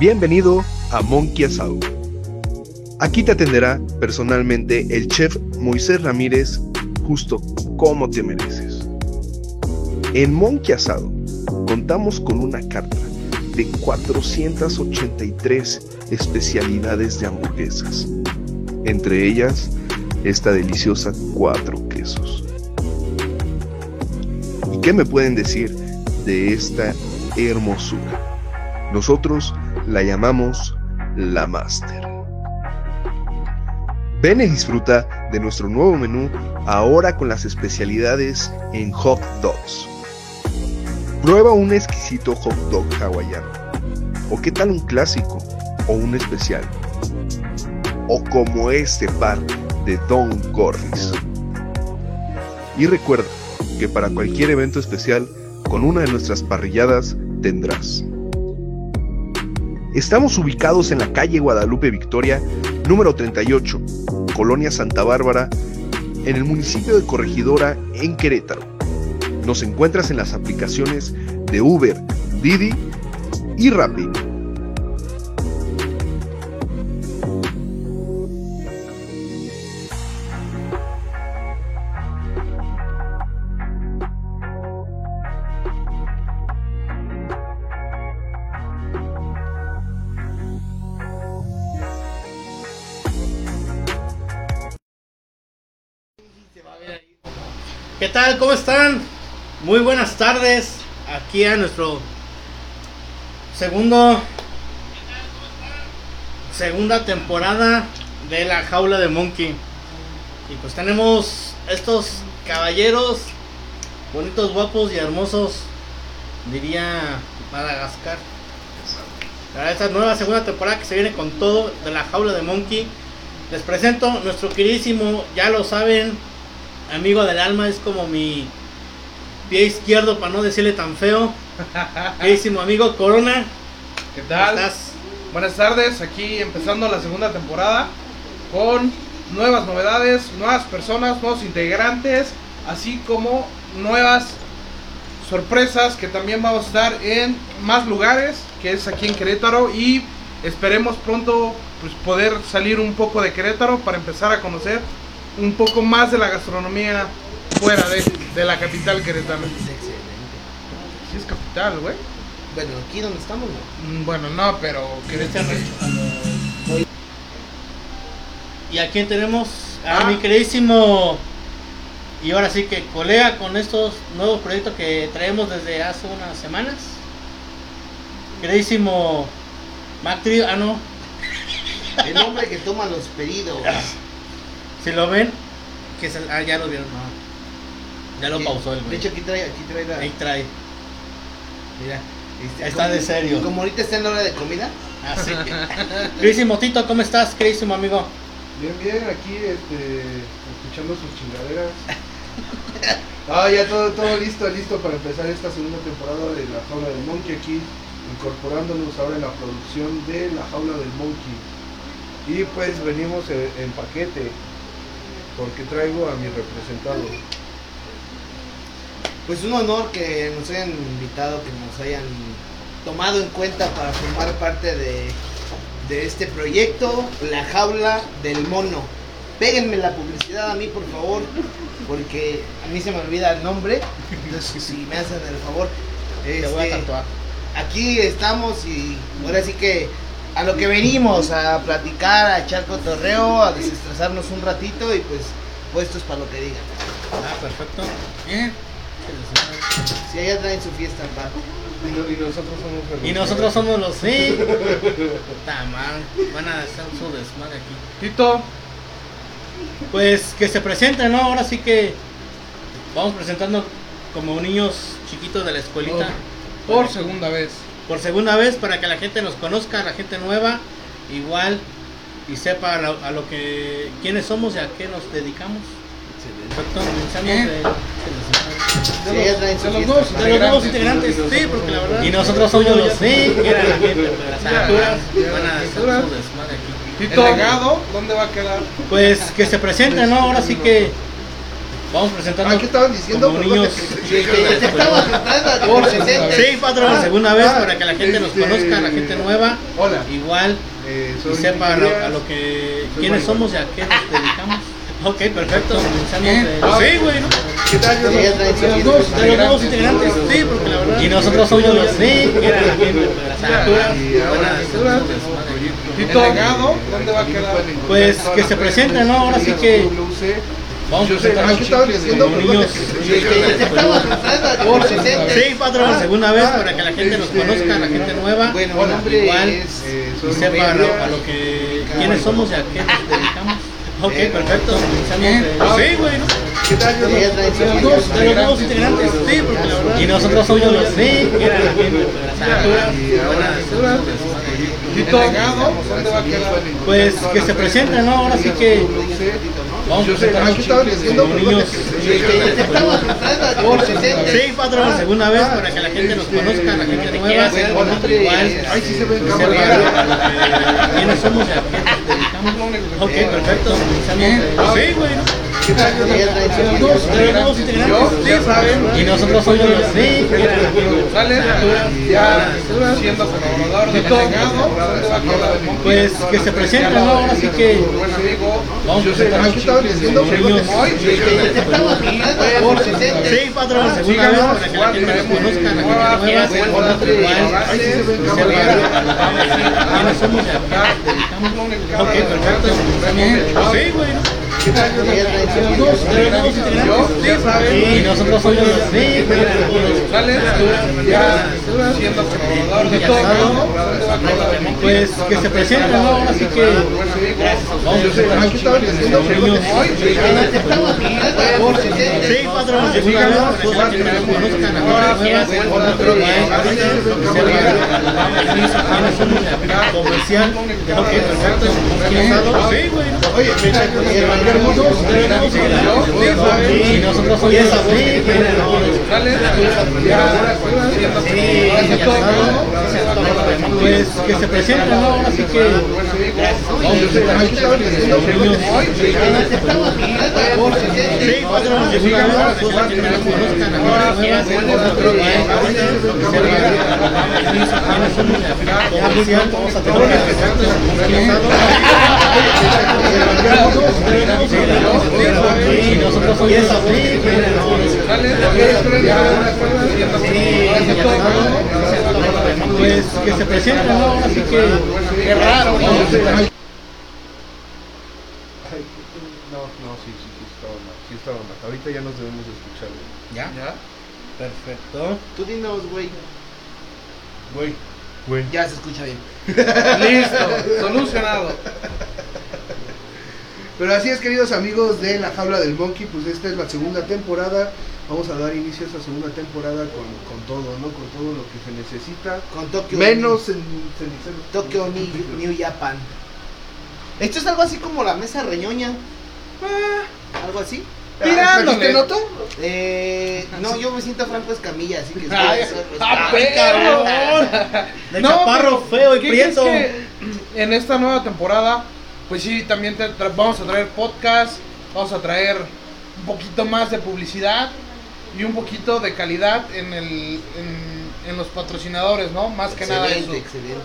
Bienvenido a Monkey Asado. Aquí te atenderá personalmente el chef Moisés Ramírez, justo como te mereces. En Monkey Asado contamos con una carta de 483 especialidades de hamburguesas, entre ellas esta deliciosa cuatro quesos. ¿Y qué me pueden decir de esta hermosura? Nosotros la llamamos la Master. Ven y disfruta de nuestro nuevo menú ahora con las especialidades en hot dogs. Prueba un exquisito hot dog hawaiano. ¿O qué tal un clásico o un especial? O como este par de Don Corris. Y recuerda que para cualquier evento especial, con una de nuestras parrilladas tendrás. Estamos ubicados en la calle Guadalupe Victoria, número 38, Colonia Santa Bárbara, en el municipio de Corregidora, en Querétaro. Nos encuentras en las aplicaciones de Uber, Didi y Rappi. ¿Cómo están? Muy buenas tardes. Aquí a nuestro segundo segunda temporada de la jaula de Monkey. Y pues tenemos estos caballeros bonitos, guapos y hermosos, diría Madagascar. Para esta nueva segunda temporada que se viene con todo de la jaula de Monkey. Les presento nuestro queridísimo, ya lo saben, amigo del alma, es como mi pie izquierdo para no decirle tan feo. Queridísimo amigo Corona. ¿Qué tal? ¿Cómo estás? Buenas tardes, aquí empezando la segunda temporada con nuevas novedades, nuevas personas, nuevos integrantes, así como nuevas sorpresas que también vamos a estar en más lugares, que es aquí en Querétaro y esperemos pronto pues, poder salir un poco de Querétaro para empezar a conocer un poco más de la gastronomía fuera de, de la capital queretana. Es excelente. Sí es capital, güey. Bueno, aquí donde estamos, ¿no? Mm, Bueno, no, pero Querétaro. Y aquí tenemos a Ah. mi queridísimo y ahora sí que colega con estos nuevos proyectos que traemos desde hace unas semanas. Queridísimo Macri, ah no, El hombre que toma los pedidos. si lo ven, que se, ah ya lo vieron, no. Ya lo pausó el De güey. hecho, aquí trae, aquí trae la. Ahí trae. Mira. este, Está como- de serio. Como ahorita está en la hora de comida. Así. queridísimo Tito, ¿cómo estás, queridísimo amigo? Bien, bien, aquí este, escuchando sus chingaderas. Ah, ya todo, todo listo, listo para empezar esta segunda temporada de La Jaula del Monkey aquí, incorporándonos ahora en la producción de La Jaula del Monkey. Y pues venimos en, en paquete, porque traigo a mi representado. Pues un honor que nos hayan invitado, que nos hayan tomado en cuenta para formar parte de, de este proyecto, La Jaula del Mono. Péguenme la publicidad a mí, por favor, porque a mí se me olvida el nombre. Entonces, si me hacen el favor. Te voy a este, tatuar. aquí estamos y ahora sí que a lo que venimos, a platicar, a echar cotorreo, a desestresarnos un ratito y pues puestos para lo que digan. Ah, perfecto. Bien. Si allá traen su fiesta, pa. Y, no- y nosotros somos Y nosotros somos los sí. Tamán, van a hacer su desmadre aquí. Tito, Pues que se presenten, ¿no? Ahora sí que vamos presentando como niños chiquitos de la escuelita. por segunda vez. Por segunda vez para que la gente nos conozca, la gente nueva, igual y sepa a lo, a lo que quiénes somos y a qué nos dedicamos. Perfecto. Comenzamos Bien. de, los nuevos Integrantes. Sí, porque la verdad- Y nosotros somos los sí, que era la gente, pero las Ya, aventuras ya, van a hacer su aventuras. desmadre aquí. ¿El legado dónde va a quedar? Pues que se presenten, ¿no? Ahora sí que Vamos presentando. ¿qué estaban diciendo? como niños. Sí, que presentes. Sí, patrón, Ah, segunda vez ah, para que la gente nos este, conozca, la gente nueva. Hola. Igual Eh, y sepa lo- a lo que quiénes somos y a qué nos dedicamos. Ok, perfecto. De- Ah, Sí, güey, ¿no? ¿Qué tal? Yo los dos De los nuevos integrantes, sí, porque la verdad. Y nosotros somos los sí, que era la gente de las alturas. Y ahora. Tito, ¿dónde va a quedar? Pues, que se presenten, ¿no? Ahora sí que- Vamos Yo sé, ah, ¿qué estaban diciendo? niños. Sí, estamos patrón, segunda vez Ah, para que la gente nos este, conozca, la gente nueva. Bueno, Igual. es... Eh, y sepa a lo, que quiénes somos y a qué nos dedicamos. Ok, Eh, perfecto. Sí, güey, ¿no? ¿Qué tal? Yo Sí, soy- ya traen soy sus los De dos los nuevos integrantes, sí, porque la verdad. Y nosotros somos los sí, que era la gente. Pues que se presenten, ¿no? Ahora sí que vamos Yo. Sí, patrón, segunda vez para que la gente nos conozca, la gente nueva. Ay, sí se ve quiénes somos. Ok, perfecto. Sí, güey. Y nosotros somos los sí. Pues que se presenten, ¿no? Ahora sí que vamos Yo sé, ah, que. Sí, patrón, segunda vez para que la gente nos conozca, la gente nueva. Igual. Ay, sí se ve en y cámara. sepa a lo que- somos dedicamos. Ok, perfecto. Sí, güey, Y nosotros somos. Pues que se presenten, ¿no? Ahora sí que ah. Sí. Oye, Y nosotros somos los sí, que era la gente de las González, ya siendo colaborador de legado, Pues que se presenten, ¿no? Ahora sí que nosotros Pues que se presenten, ¿no? Ahora sí que. Qué raro, Ay, No, no, sí, sí, sí, estaba mal. Sí, estaba mal. Ahorita ya nos debemos escuchar. güey. ¿Ya? Perfecto. Tú dinos, güey. Güey. Güey. Ya se escucha bien. Listo, solucionado. Pero así es, queridos amigos de La Jaula del Monkey, pues esta es la segunda temporada. Vamos a dar inicio a esta segunda temporada con, con todo, ¿no? Con todo lo que se necesita. Con Tokio. Menos en ceniceros. Tokio New, New Japan. Esto es algo así como la mesa reñoña. Algo así. Tirándole. ¿Trajiste nota? Eh, no, yo me siento Franco Escamilla, así que. Ay, ¡Ah, perro! De No, chaparro feo y ¿qué crees prieto. que en esta nueva temporada, pues sí, también te vamos a traer podcast, vamos a traer un poquito más de publicidad y un poquito de calidad en, el, en, en los patrocinadores, ¿no? Más que nada eso. Excelente, excelente.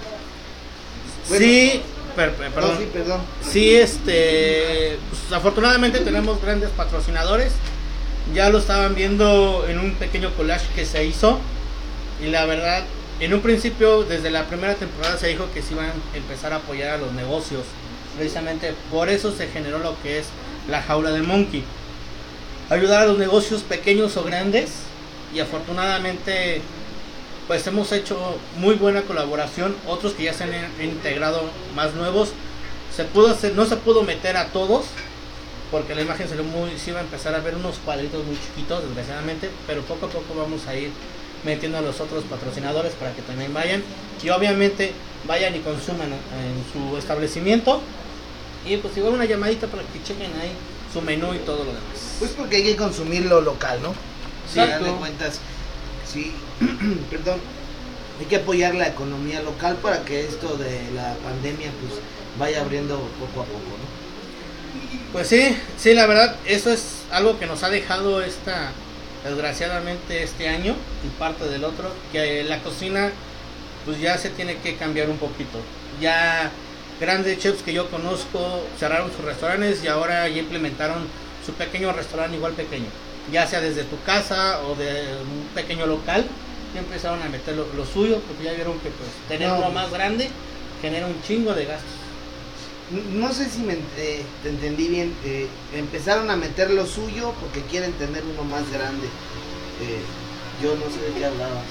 Sí, per- per- No, perdón. sí, perdón. Sí, este, pues, afortunadamente tenemos grandes patrocinadores. Ya lo estaban viendo en un pequeño collage que se hizo. Y la verdad, en un principio, desde la primera temporada se dijo que se iban a empezar a apoyar a los negocios. Precisamente por eso se generó lo que es la jaula del monkey. Ayudar a los negocios pequeños o grandes. Y afortunadamente, pues hemos hecho muy buena colaboración. Otros que ya se han in- integrado más nuevos. Se pudo hacer, no se pudo meter a todos porque la imagen se, muy, se iba a empezar a ver unos cuadritos muy chiquitos desgraciadamente. Pero poco a poco vamos a ir metiendo a los otros patrocinadores para que también vayan. Y obviamente vayan y consuman en su establecimiento. Y pues igual una llamadita para que chequen ahí su menú y todo lo demás Pues porque hay que consumir lo local, ¿no? Sí, de cuentas. Sí, perdón. Hay que apoyar la economía local para que esto de la pandemia pues vaya abriendo poco a poco, ¿no? Pues sí, sí, la verdad, eso es algo que nos ha dejado esta, desgraciadamente este año y parte del otro, que la cocina pues ya se tiene que cambiar un poquito. Ya grandes chefs que yo conozco cerraron sus restaurantes y ahora ya implementaron su pequeño restaurante igual pequeño, ya sea desde tu casa o de un pequeño local, ya empezaron a meter lo, lo suyo porque ya vieron que pues tener No. uno más grande genera un chingo de gastos. No sé si me eh, te entendí bien. eh, empezaron a meter lo suyo porque quieren tener uno más grande. Eh, yo no sé de qué hablabas.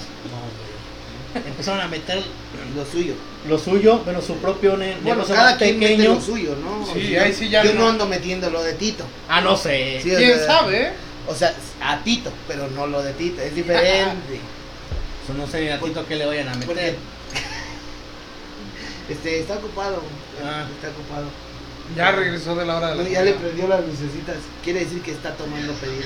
Empezaron a meter Lo suyo. lo suyo, bueno, su propio ne- Bueno, cada quien mete pequeño. lo suyo, ¿no? Sí, O sea, ahí sí ya Yo no. no ando metiendo lo de Tito. Ah, no sé. Sí, o ¿Quién sea, sabe? O sea, a Tito, pero no lo de Tito. Es diferente. Pues no sé a Tito que le vayan a Porque meter. este, está ocupado. Ah. Está ocupado. Ya regresó de la hora de la No, ya le prendió las lucecitas. Quiere decir que está tomando pedidos.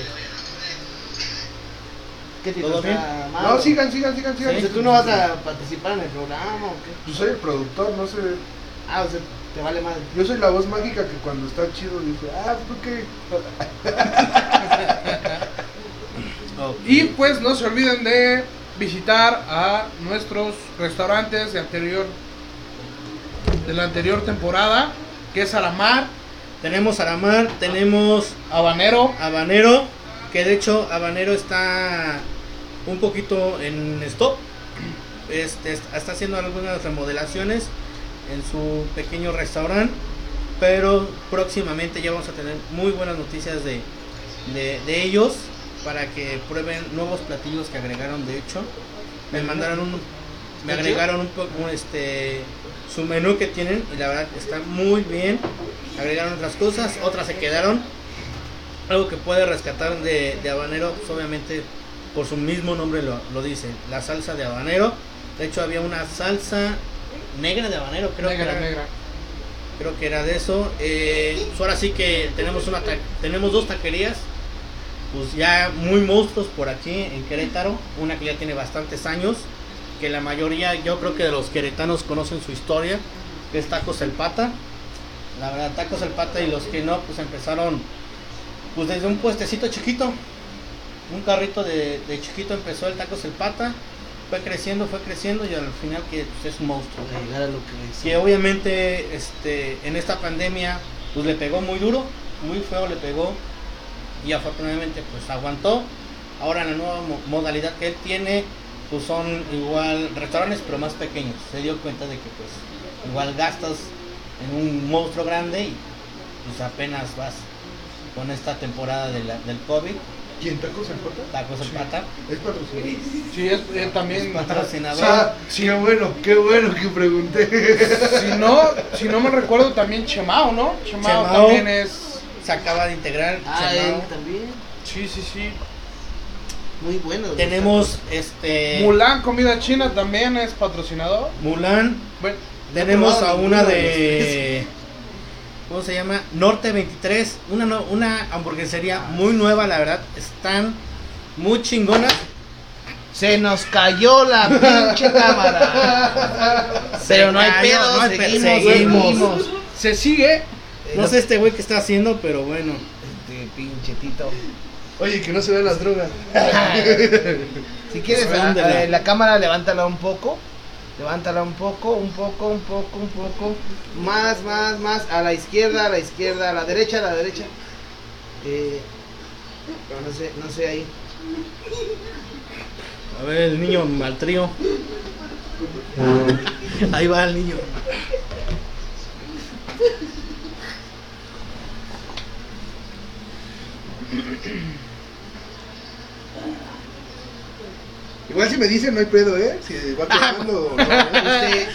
¿Qué Tito? ¿Todo bien? No, sigan, sigan, sigan, sigan. Sea, ¿Tú no vas a participar en el programa o qué? Yo soy el productor, no sé. Ah, o sea, te vale madre. Yo soy la voz mágica que cuando está chido dice, ah, ¿tú qué? Y pues no se olviden de visitar a nuestros restaurantes de anterior de la anterior temporada, que es Alamar, Tenemos Aramar, tenemos Habanero, Habanero, que de hecho Habanero está un poquito en stop. Este, est- está haciendo algunas remodelaciones en su pequeño restaurante, pero próximamente ya vamos a tener muy buenas noticias de, de, de ellos para que prueben nuevos platillos que agregaron de hecho. Me mandaron un, me ¿Está agregaron un poco este su menú que tienen y la verdad está muy bien. Agregaron otras cosas, otras se quedaron. Algo que puede rescatar de, de habanero, pues obviamente por su mismo nombre lo, lo dice, la salsa de habanero. De hecho había una salsa negra de habanero, creo negra, que era, negra. creo que era de eso. Eh, pues ahora sí que tenemos una tenemos dos taquerías, pues ya muy monstruos por aquí en Querétaro, una que ya tiene bastantes años, que la mayoría yo creo que de los queretanos conocen su historia, que es Tacos El Pata. La verdad, Tacos El Pata y los que no, pues empezaron pues desde un puestecito chiquito, un carrito de, de chiquito empezó el Tacos El Pata, fue creciendo, fue creciendo y al final que pues, es un monstruo llegar a lo que es. que obviamente este en esta pandemia pues le pegó muy duro, muy feo le pegó y afortunadamente pues aguantó. Ahora la nueva mo- modalidad que él tiene pues son igual restaurantes pero más pequeños. Se dio cuenta de que pues igual gastas en un monstruo grande y pues apenas vas con esta temporada de la- del COVID, ¿Quién tacos en pata? tacos en pata, Es patrocinador. Sí, es eh, también patrocinador. Ah, sí, qué bueno, qué bueno que pregunté. si no, si no me recuerdo también Chemao, ¿no? Chemao, Chemao. también es se acaba de integrar. Ah, Chemao. él también. Sí, sí, sí. Muy bueno. Tenemos este Mulan Comida China también es patrocinador. Mulan, Bueno, Tenemos a una de. ¿Cómo se llama? Norte 23. Una, una hamburguesería muy nueva, la verdad. Están muy chingonas. Se nos cayó la pinche cámara. Pero no hay cayó, pedo, no hay pedo, seguimos, seguimos. seguimos. se sigue. No sé este güey que está haciendo, pero bueno. Este pinche Tito. Oye, que no se vean las drogas. Si quieres, a- la cámara levántala un poco. Levántala un poco, un poco, un poco, un poco. Más, más, más. A la izquierda, a la izquierda, a la derecha, a la derecha. Eh, no sé, no sé ahí. A ver, el niño al trío. Ahí va el niño. Igual si me dicen, no hay pedo, ¿eh? Si va quedando. no, ¿eh?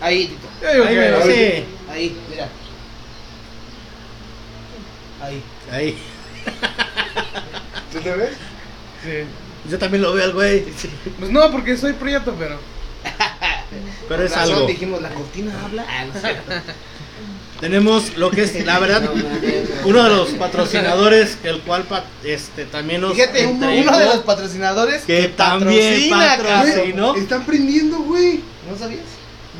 Ahí, Tito. Ahí. Ahí, mira. Ahí. Ahí. ¿Tú te ves? Sí. Yo también lo veo al güey. Pues no, porque soy prieto, pero. Pero es razón algo. dijimos, la cortina habla. Ah, no sé. Tenemos lo que es, la verdad, uno de los patrocinadores, el cual este, también nos Fíjate, uno de los patrocinadores que también patrocina, patrocinó. Están prendiendo, güey. ¿No sabías?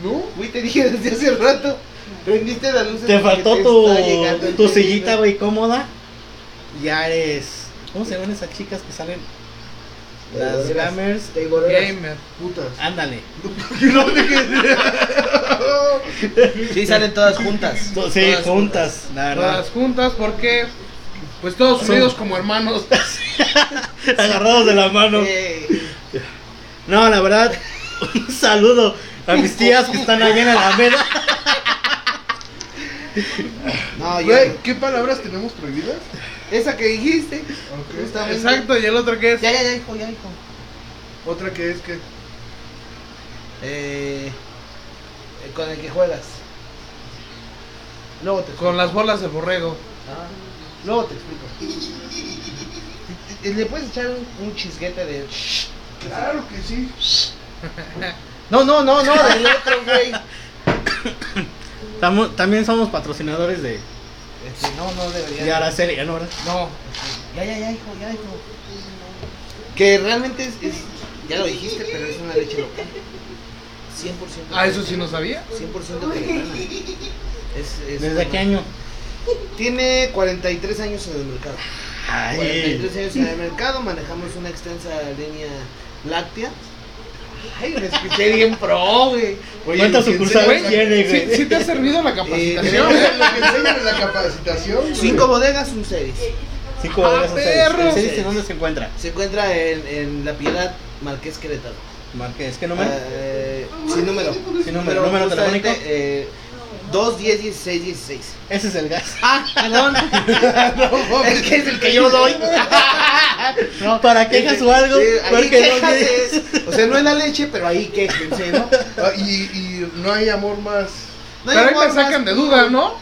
¿No? Güey, te dije desde hace rato. Prendiste las luces. Te faltó te tu, tu sillita, güey, cómoda. Ya eres. ¿Cómo se llaman esas chicas que salen? Las gamers. Gamer. Putas. Ándale. Sí, salen todas juntas. Sí, Todas juntas, la verdad. Todas juntas porque pues todos unidos como hermanos. Agarrados de la mano. No, la verdad, un saludo a mis tías que están allá en Alameda. no, yo. ¿qué palabras tenemos prohibidas? Esa que dijiste. Justamente. Exacto, y el otro que es. Ya, ya, ya, hijo, ya, hijo. Otra que es que. Eh, eh, con el que juegas. Luego te Con las bolas de borrego. Ah, luego te explico. ¿Le puedes echar un, un chisguete de... Claro que sí. No, no, no, no, del otro, güey. Tamo- También somos patrocinadores de, Este, no, no debería. de Araceli, ¿no? ¿verdad? No. Ya, ya, ya, hijo, ya, hijo. Que realmente es, es- ya lo dijiste, pero es una leche local. 100%. Ah, eso sí no sabía. 100% tejana. Es, es ¿Desde una- qué año? Tiene 43 años en el mercado. Ay, 43 años en el mercado, manejamos una extensa línea láctea. Ay, me escuché bien pro, güey. ¿cuántas sucursales tiene, Sí, güey? sí te ha servido la Eh, capacitación. Lo que enseñan en la capacitación. güey. Cinco bodegas, un series. Cinco bodegas, ¡Ah, un! ¿El seis en dónde se encuentra? Se encuentra en, en La Piedad, Marqués Querétaro. Marqués, ¿qué número? Eh, sin número. Sin número. ¿Número telefónico? Eh, 2, 10, 16, 16. Ese es el gas. Ah, perdón. es que es el que yo doy. ¿Para quejas o algo? Sí, ahí. O sea, no es la leche, pero ahí quéjense, ¿no? Ah, y, y no hay amor más. No hay Pero ahí me sacan de duda, ¿no?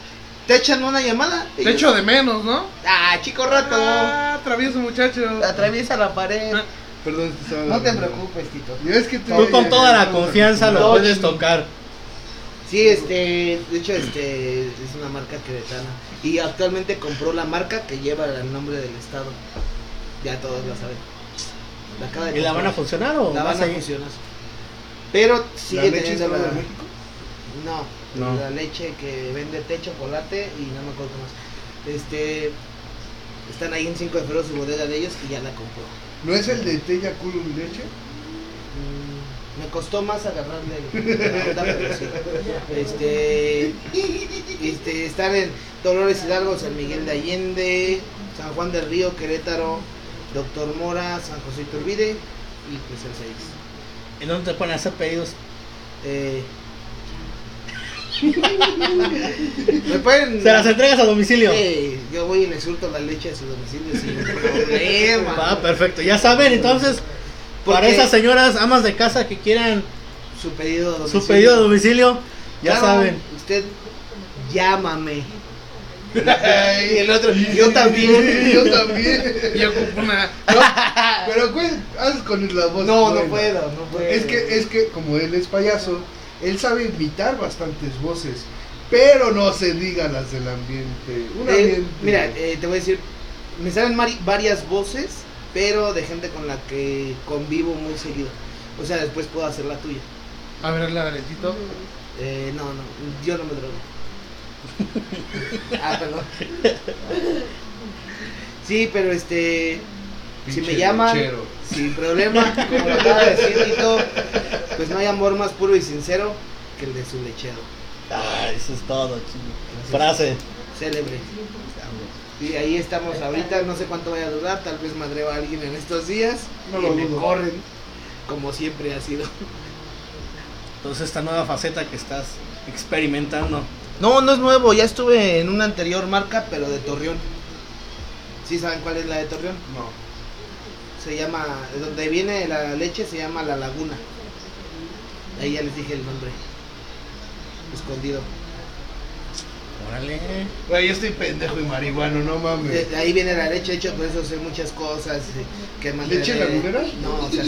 Te echan una llamada. Te echo de menos, ¿no? Ah, chico rato. Ah, travieso muchacho. Atraviesa la pared. Ah. Perdón, te No te preocupes, Tito. Es que Tú con toda la confianza lo puedes tocar. Sí, este, de hecho, este, es una marca queretana. Y actualmente compró la marca que lleva el nombre del estado. Ya todos la saben. La acaba de ¿Y la van a funcionar o La van a funcionar. Pero ¿La sigue leche teniendo la... de México? No, No. la leche que vende té, chocolate y no me acuerdo más. Este, están ahí en 5 de febrero su bodega de ellos y ya la compró. ¿No es el de Tella Culo y Leche? Mm, Me costó más agarrarle la onda, pero sí. Este, este, están en Dolores Hidalgo, San Miguel de Allende, San Juan del Río, Querétaro, Doctor Mora, San José Iturbide y pues el 6. ¿En dónde te ponen a hacer pedidos? Eh, ¿Me pueden? Se las entregas a domicilio. Sí, yo voy y le surto la leche a su domicilio sin problema. Ah, perfecto. Ya saben, entonces, para esas señoras amas de casa que quieran Su pedido a domicilio. su pedido a domicilio, ya Claro, saben. Usted llámame. y el otro, yo también. Yo también. Y ocupo una. Pero, güey, haz con la voz. No, no puedo, no puedo. Es que, es que, como él es payaso, él sabe imitar bastantes voces. Pero no se diga las del ambiente. Un Eh, ambiente. mira, eh, te voy a decir, me salen varias voces, pero de gente con la que convivo muy seguido. O sea, después puedo hacer la tuya. A ver, la Valentito. Eh, no, no, yo no me drogo. ah, perdón. Sí, pero este, si me llaman, lechero. sin problema, como lo acaba de decir Tito, pues no hay amor más puro y sincero que el de su lechero. Ah, eso es todo, chico. Frase. Célebre. Y ahí estamos ahorita, no sé cuánto vaya a durar, tal vez madreo a alguien en estos días No y lo me dudo. corren, como siempre ha sido. Entonces, esta nueva faceta que estás experimentando. No, no es nuevo, ya estuve en una anterior marca, pero de Torreón. ¿Sí saben cuál es la de Torreón? No. Se llama, de donde viene la leche se llama La Laguna. Ahí ya les dije el nombre. Escondido. Órale. Güey, yo estoy pendejo y marihuano, no mames. De, de ahí viene la leche, de hecho por eso sé muchas cosas. eh, Que ¿Leche lagunera? No, o sea,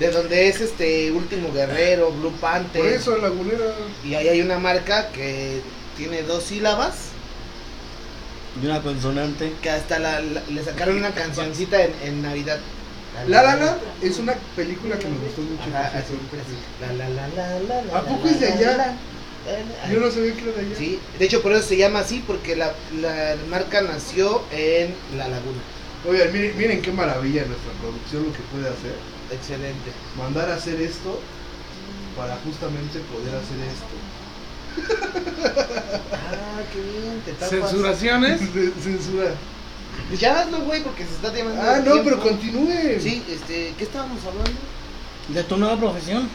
de donde es este último guerrero, Blue Panther. Por eso, lagunera. Y ahí hay una marca que tiene dos sílabas. Y una consonante. Que hasta la, la- le sacaron una cancioncita en, en Navidad. La La Land es una película que me gustó mucho. Ajá, así, así. La, la, la, la, la, la, ¿A poco la, es de la, allá? Yo no sabía que era de allá. Sí, de hecho por eso se llama así, porque la, la marca nació en La Laguna. Oigan, miren, miren qué maravilla nuestra producción lo que puede hacer. Excelente. Mandar a hacer esto para justamente poder hacer esto. Ah, qué bien, te tapas. Censuraciones. Censura. Pues ya hazlo, güey, porque se está llamando. Ah, no, pero continúe. Sí, este, ¿qué estábamos hablando? ¿De tu nueva profesión?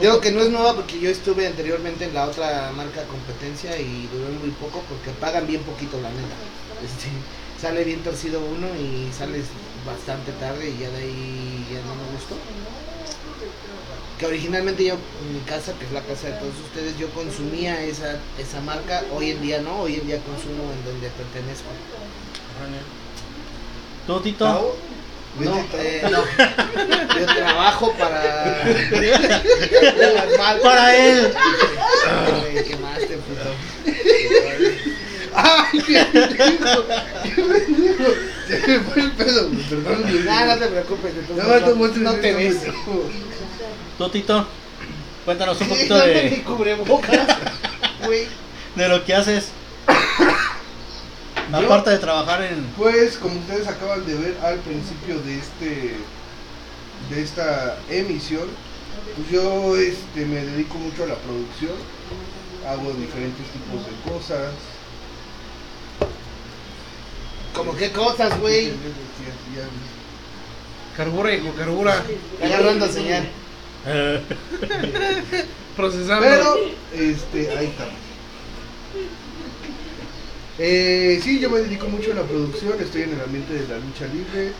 Digo que no es nueva porque yo estuve anteriormente en la otra marca competencia y duré muy poco porque pagan bien poquito la neta. Este, sale bien torcido uno y sales bastante tarde y ya de ahí ya no me gustó. Que originalmente yo en mi casa, que es la casa de todos ustedes, yo consumía esa, esa marca, hoy en día no, hoy en día consumo en donde pertenezco. ¿Tú, Tito? No, eh, no. Yo trabajo para. Para él. Me quemaste, puto. ¡Ay, qué pendejo! ¡Qué pendejo! Se me fue el pedo, güey, perdón. güey. No, te preocupes, entonces No, no, te ves. ¿Tú, Tito? Cuéntanos un poquito no te de, de lo que haces. Yo- Aparte de trabajar en... Pues, como ustedes acaban de ver al principio de este de esta emisión, pues yo este me dedico mucho a la producción, hago diferentes tipos de cosas. Como qué cosas, güey. Carbura, hijo, carbura. Agarrando señal. Procesando. Pero, este, ahí está. Eh, sí, yo me dedico mucho a la producción, estoy en el ambiente de la lucha libre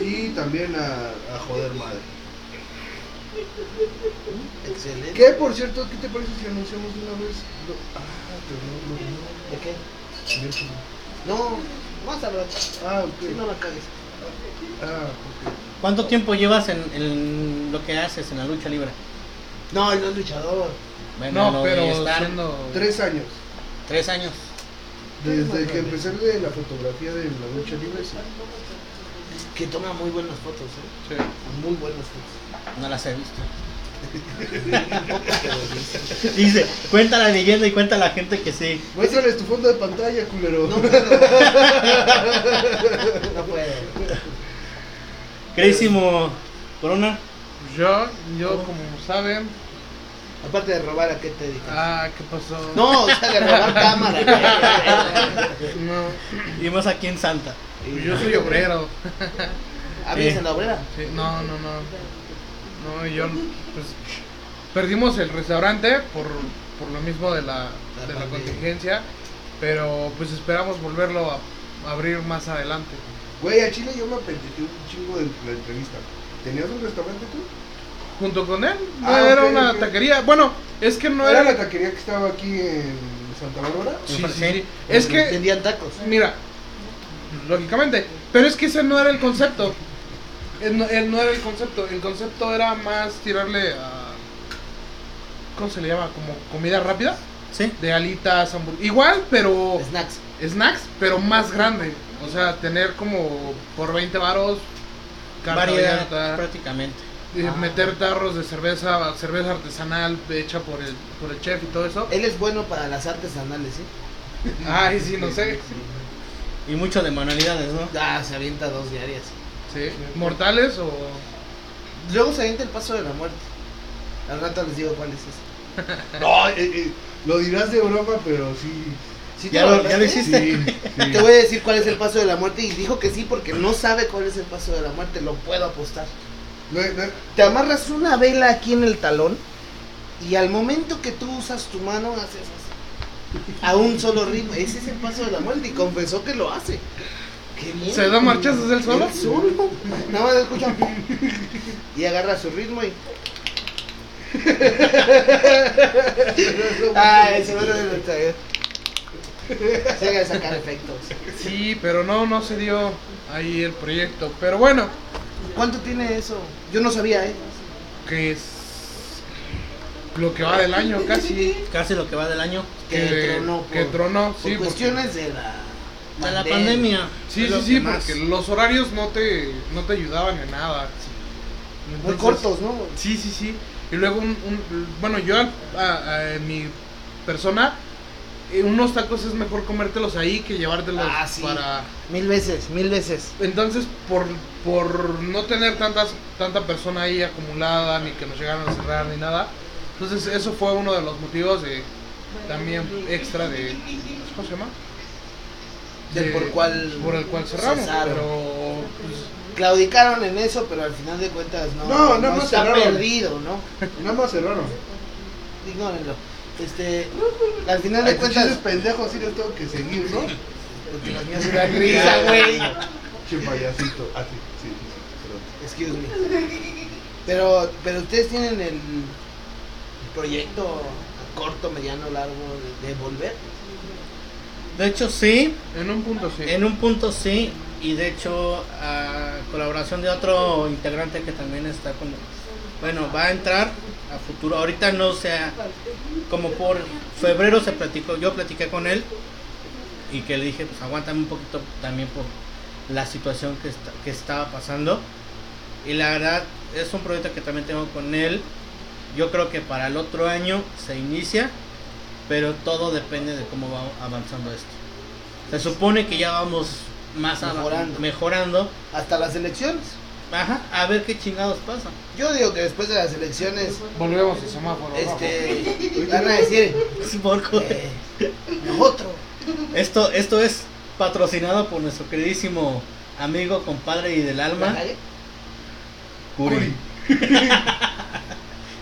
y también a, a joder madre. Excelente. Que por cierto, ¿qué te parece si anunciamos de una vez? lo- ah, pero no, no, ¿De qué? no. No, más al rato. Ah, Si no ok. la cagues. Ah, ok. ¿Cuánto tiempo llevas en, en lo que haces en la lucha libre? No, él no es luchador. Bueno, No, pero estar siendo. Tres años. tres años. Desde que empecé de la fotografía de la lucha libre, sí. Que toma muy buenas fotos, ¿eh? Sí. Muy buenas fotos. No las he visto. Dice, cuenta la leyenda y cuenta la gente que sí. Muéstrales tu fondo de pantalla, culero. No puedo. No puedo. Corona, Yo, yo como saben. Aparte de robar, ¿a qué te dedicas? Ah, ¿qué pasó? No, o sea, de robar cámara. No, y más aquí en Santa. yo soy obrero. ¿Ah, en la obrera? Sí, no, no, no. No, yo, pues, perdimos el restaurante por, por lo mismo de la, La de la contingencia, pero pues esperamos volverlo a, a abrir más adelante. Güey, a Chile yo me apendejé un chingo de la entrevista. ¿Tenías un restaurante tú? Junto con él, no, Ah, era una taquería. Bueno, es que no ¿Era era. la taquería que estaba aquí en Santa Bárbara? Sí, Sí. Es que, Vendían tacos. mira, lógicamente, pero es que ese no era el concepto. Él no, él no era el concepto. El concepto era más tirarle a. ¿Cómo se le llama? Como comida rápida. ¿Sí? De alitas, hamburguesas. Igual, pero. Snacks. snacks, pero más grande. O sea, tener como por 20 varos Variedad prácticamente. Eh, Ah. meter tarros de cerveza, cerveza artesanal hecha por el, por el chef y todo eso. Él es bueno para las artesanales, ¿sí? Ay, sí, no sé. Y mucho de manualidades, ¿no? Ah, se avienta dos diarias. Sí. ¿Mortales o...? Luego se avienta el paso de la muerte. Al rato les digo cuál es ese. No, eh, eh, lo dirás de broma, pero sí. ¿Sí Ya lo- ya lo hiciste. Sí, sí. Te voy a decir cuál es el paso de la muerte y dijo que sí porque no sabe cuál es el paso de la muerte, lo puedo apostar. No, no, Te amarras una vela aquí en el talón y al momento que tú usas tu mano haces así. A un solo ritmo. Ese es el paso de la muerte y confesó que lo hace. Qué bien. ¿Se da marchazos él solo? Él solo. Nada más escucha. Y agarra su ritmo y. ah, de nuestra Se sacar efectos. Sí, pero no, no se dio ahí el proyecto. Pero bueno, ¿Cuánto tiene eso? Yo no sabía, ¿eh? que es lo que va del año casi. Casi lo que va del año. Que tronó por, que tronó, por sí, porque- cuestiones de la. De la pandemia. Sí, sí, sí, porque los horarios no te, no te ayudaban en nada. Muy Entonces- cortos, ¿no? Sí, sí, sí. Y luego, un, un- bueno, yo al- a- a- en mi persona, unos tacos es mejor comértelos ahí que llevártelos Ah, sí. para... Mil veces, mil veces. Entonces, por, por no tener tantas, tanta persona ahí acumulada, ni que nos llegaran a cerrar, ni nada, entonces eso fue uno de los motivos de también extra de... ¿Cómo se llama? Del De- por cual Por el cual cerramos, cesaron. pero... pues, claudicaron en eso, pero al final de cuentas no, No, nada más está cerraron. perdido, ¿no? Nada más cerraron. Ignórenlo. Este, al final de cuentas, chistes pendejos sí los tengo que seguir, ¿no? porque los míos me dan risa, güey. Che payasito. Ah, sí, sí, sí, Excuse me. Pero, pero ustedes tienen el, proyecto a corto, mediano, largo de, de volver. De hecho, sí. En un punto sí. En un punto sí. Y de hecho, a colaboración de otro integrante que también está con. Bueno, va a entrar a futuro. Ahorita no sea. Como por febrero se platicó. Yo platiqué con él. Y que le dije, pues aguántame un poquito también por la situación que, está, que estaba pasando. Y la verdad, es un proyecto que también tengo con él. Yo creo que para el otro año se inicia. Pero todo depende de cómo va avanzando esto. Se supone que ya vamos más mejorando. Hasta las elecciones. Ajá, a ver qué chingados pasa. Yo digo que después de las elecciones, Volvemos al semáforo este, van a decir, Porco. eh, nosotros. Esto, esto es patrocinado por nuestro queridísimo amigo, compadre y del ¿La alma? Curi.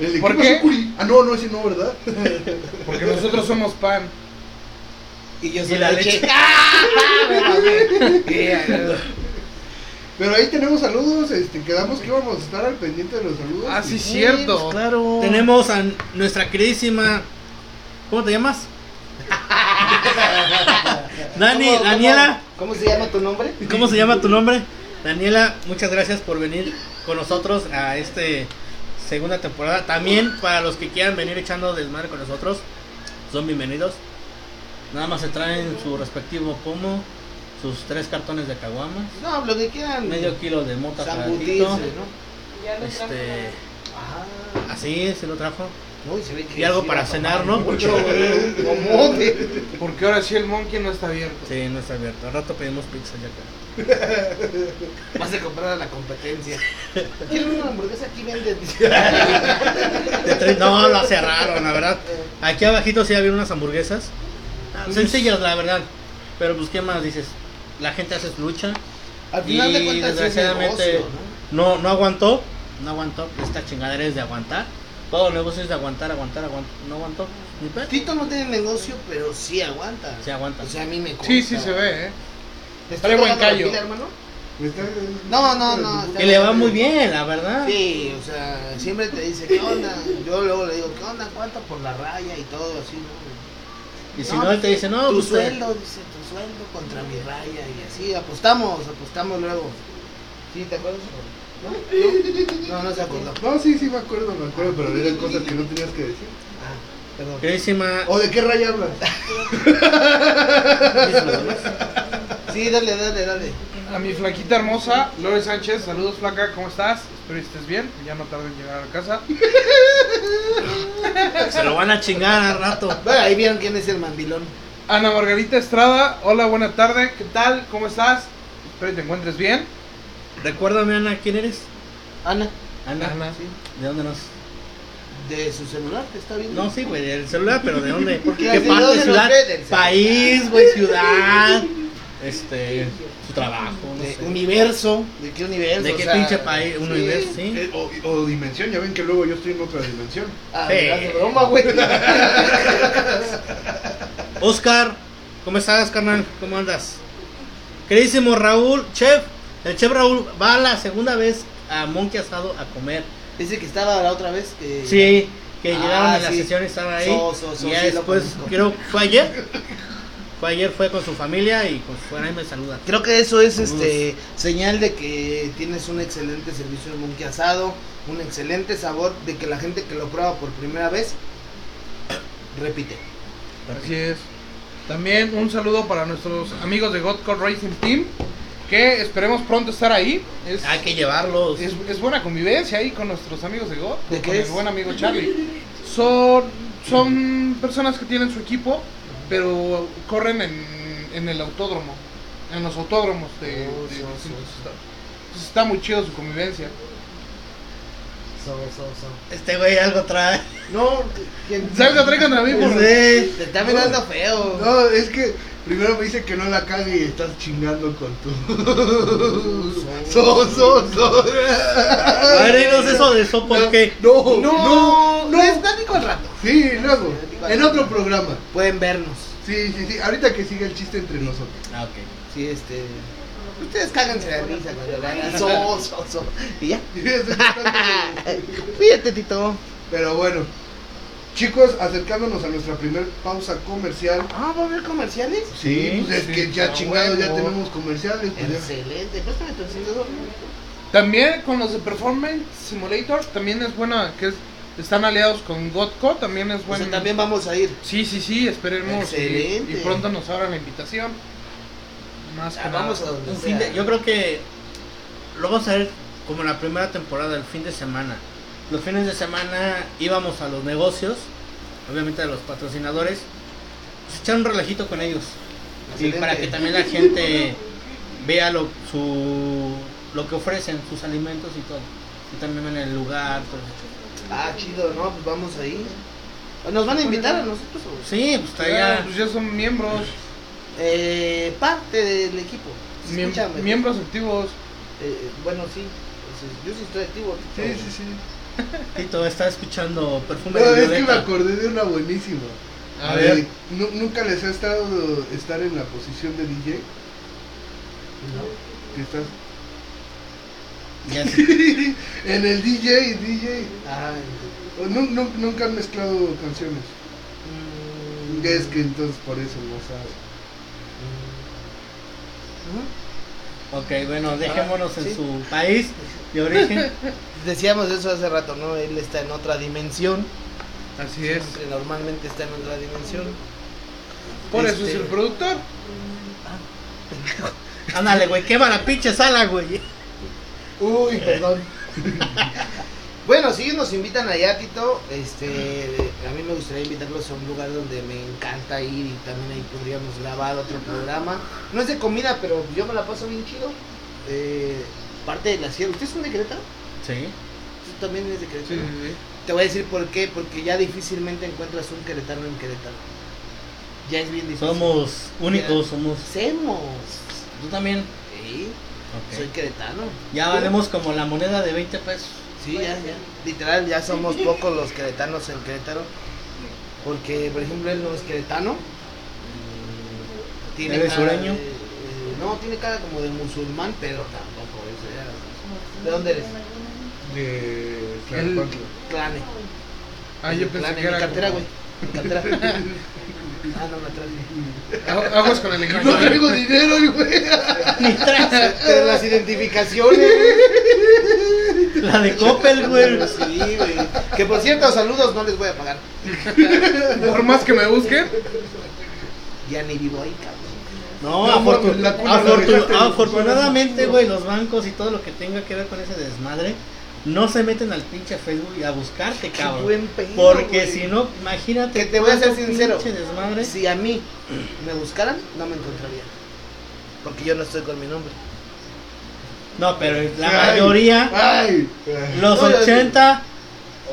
El ¿Por qué? es Curi. Ah, no, no, ese no, ¿verdad? Porque nosotros somos pan. Y yo Y soy la leche. leche. ¡Ah! Pero ahí tenemos saludos, este, quedamos que íbamos a estar al pendiente de los saludos. Ah, sí, Y- cierto. claro. Tenemos a nuestra queridísima. ¿Cómo te llamas? Dani, ¿Cómo- Daniela. ¿Cómo, cómo se llama tu nombre? ¿Cómo se llama tu nombre? Daniela, muchas gracias por venir con nosotros a este segunda temporada. También para los que quieran venir echando desmadre con nosotros, son bienvenidos. Nada más se traen su respectivo pomo, sus tres cartones de caguamas, No, lo que quieran. medio kilo de mota paradito, ¿no? este, Ah, así se lo trajo. no, y se ve que Y algo sí para cenar, ¿no? Mucho. Porque ahora sí el monkey no está abierto. Sí, no está abierto. Al rato pedimos pizza ya acá. Vas a comprar a la competencia. ¿Quieren una hamburguesa? Aquí venden. De tres- no, lo cerraron, la verdad. Aquí abajito sí había unas hamburguesas. Sencillas, la verdad. Pero pues, ¿qué más dices? La gente hace lucha. Al final de Y cuentas es desgraciadamente negocio, ¿no? no, no aguantó. No aguantó. Esta chingadera es de aguantar. Todo el negocio es de aguantar, aguantar, aguantar. No aguantó. Tito no tiene negocio, pero sí aguanta. Sí aguanta. O sea, a mí me consta. Sí, sí se ve, ¿eh? ¿Te Trae buen callo. pila, hermano? ¿Me está- No, no, no. está Y le va muy bien, la verdad. Sí, o sea, siempre te dice, ¿qué onda? Yo luego le digo, ¿qué onda? ¿Cuánto por la raya y todo así, no? Y si no, él te dice, no, tu pues, sueldo, dice, tu sueldo contra mi raya y así, apostamos, apostamos luego. ¿Sí te acuerdas? ¿No? No, no se acordó. No, sí, sí, me acuerdo, me acuerdo, pero eran cosas que no tenías que decir. Ah, perdón. Queridísima. ¿O de qué raya hablas? Sí, dale, dale, dale. A mi flaquita hermosa, Lore Sánchez, saludos flaca, ¿cómo estás? Espero que estés bien, ya no tardo en llegar a la casa. Se lo van a chingar al rato. Bueno, ahí vieron quién es el mandilón. Ana Margarita Estrada, hola, buena tarde, ¿qué tal? ¿Cómo estás? Espero que te encuentres bien. Recuérdame, Ana, ¿quién eres? Ana, Ana. Ana. sí. ¿De dónde nos.? De su celular, ¿te está viendo? No, sí, güey, del celular, pero ¿de dónde? Porque ¿Qué así, ¿de parte? Ciudad, país, güey, ciudad, este, su trabajo, no De sé. universo. ¿De qué universo? ¿De O qué sea, pinche país? Un sí. universo, sí. Eh, o, o dimensión, ya ven que luego yo estoy en otra dimensión. Ah, de broma, güey. Oscar, ¿cómo estás, carnal? ¿Cómo andas? Queridísimo Raúl, chef, el chef Raúl va la segunda vez a Monkey Asado a comer. Dice que estaba la otra vez que... Sí, que Ah, llegaron en la sesión y estaban ahí. So, so, so, y ya sí lo después, creo fue ayer. Fue ayer, fue con su familia y pues fuera ahí me saluda. Creo que eso es Saludos. este señal de que tienes un excelente servicio de monkey asado, un excelente sabor, de que la gente que lo prueba por primera vez repite. Así es. También un saludo para nuestros amigos de Godcore Racing Team, que esperemos pronto estar ahí. Es, Hay que llevarlos. es, es buena convivencia ahí con nuestros amigos de God, ¿De con qué el es? buen amigo Charlie. Son, son personas que tienen su equipo, pero corren en, en el autódromo, en los autódromos de, de Oh, so, so, so. estados. Entonces está muy chido su convivencia. So, so, so. Este güey algo trae. No, ¿quién? Salga, trae contra mí por... Sí. Te está mirando feo. No, es que primero me dice que no la cague y estás chingando con tu. So, so, so. A ver, dinos eso de eso, ¿por qué? No, No, no, no, no. es al rato. Sí, luego, en otro programa. Pueden vernos. Sí, sí, sí. Ahorita que siga el chiste entre nosotros. Ah, ok. Sí, este. Ustedes cáganse de risa cuando le hagan so, so, so. Y ya. Fíjate, Tito. Pero bueno, chicos, acercándonos a nuestra primer pausa comercial. Ah, ¿va a haber comerciales? Sí, pues es sí, que ya a chingados, ya huevo. tenemos comerciales. Pues ya. Excelente. Préstame tu encendedor. También con los de Performance Simulator, también es buena, que es, están aliados con Godco, también es O bueno. sea, también vamos a ir. Sí, sí, sí, esperemos y, Excelente. y pronto nos abran la invitación. Más que Ah, nada. vamos a donde Un sea. fin de- yo creo que lo vamos a ver como en la primera temporada, el fin de semana. Los fines de semana íbamos a los negocios, obviamente a los patrocinadores, pues echar un relajito con ellos. Y para que también la gente vea lo, su, lo que ofrecen, sus alimentos y todo. Y también en el lugar. todo eso. Ah, chido, ¿no? Pues vamos ahí. ¿Nos van a invitar a nosotros? o? Sí, pues está Ya, pues ya son miembros, Eh, parte del equipo. miem- Escúchame. miembros activos. Eh, bueno, sí. Yo sí estoy activo. Sí, Tito. sí, sí. Tito está escuchando perfume No, de es que me violeta. acordé de una buenísima. A Eh, ver. nu- ¿Nunca les ha estado estar en la posición de DJ? Que estás Ya sé. en el DJ, DJ. Ah, O nu- nu- nunca han mezclado canciones. mm, Es que entonces por eso no sabes. mm. Ok, bueno, dejémonos en sí. su país de origen. Decíamos eso hace rato, ¿no? Él está en otra dimensión. Así es. Siempre normalmente está en otra dimensión. Por eso Este- es el productor. Ándale, güey, quema la pinche sala, güey. Uy, perdón. Bueno, si nos invitan allá, Tito, este, a mí me gustaría invitarlos a un lugar donde me encanta ir y también ahí podríamos grabar otro programa. No es de comida, pero yo me la paso bien chido. Eh, parte de la sierra. ¿Ustedes son de Querétaro? Sí. Tú también eres de Querétaro. Sí, sí, sí. Te voy a decir por qué, porque ya difícilmente encuentras un queretano en Querétaro. Ya es bien difícil. Somos únicos, somos. Semos. Tú también. Sí, Soy queretano. Ya valemos como la moneda de 20 pesos. Sí, ya, ya. Literal, ya somos pocos los queretanos en Querétaro. Porque, por ejemplo, él no es queretano. Tiene ¿Eres cara sureño? de- eh, no, tiene cara como de musulmán, pero tampoco ya. ¿De dónde eres? De Tlalpantla. Clane. Ah, yo pensé Clane, que mi era. cartera, como- güey. Mi cartera. ah, no, me traje. Aguas con el equipo. No traigo dinero, güey. Ni. Pero las identificaciones. La de Coppel, güey. Sí, güey. Que por cierto, saludos no les voy a pagar. Por más que me busquen. Ya ni vivo ahí, cabrón. No, No, afortun- afortun- afortunadamente, güey, los bancos y todo lo que tenga que ver con ese desmadre no se meten al pinche Facebook y a buscarte, Qué cabrón. buen pedo, Porque si no, imagínate. Que te voy a ser sincero. pinche desmadre. Si a mí me buscaran, no me encontrarían. Porque yo no estoy con mi nombre. No, pero la Ay, mayoría, Ay. los No, yo- 80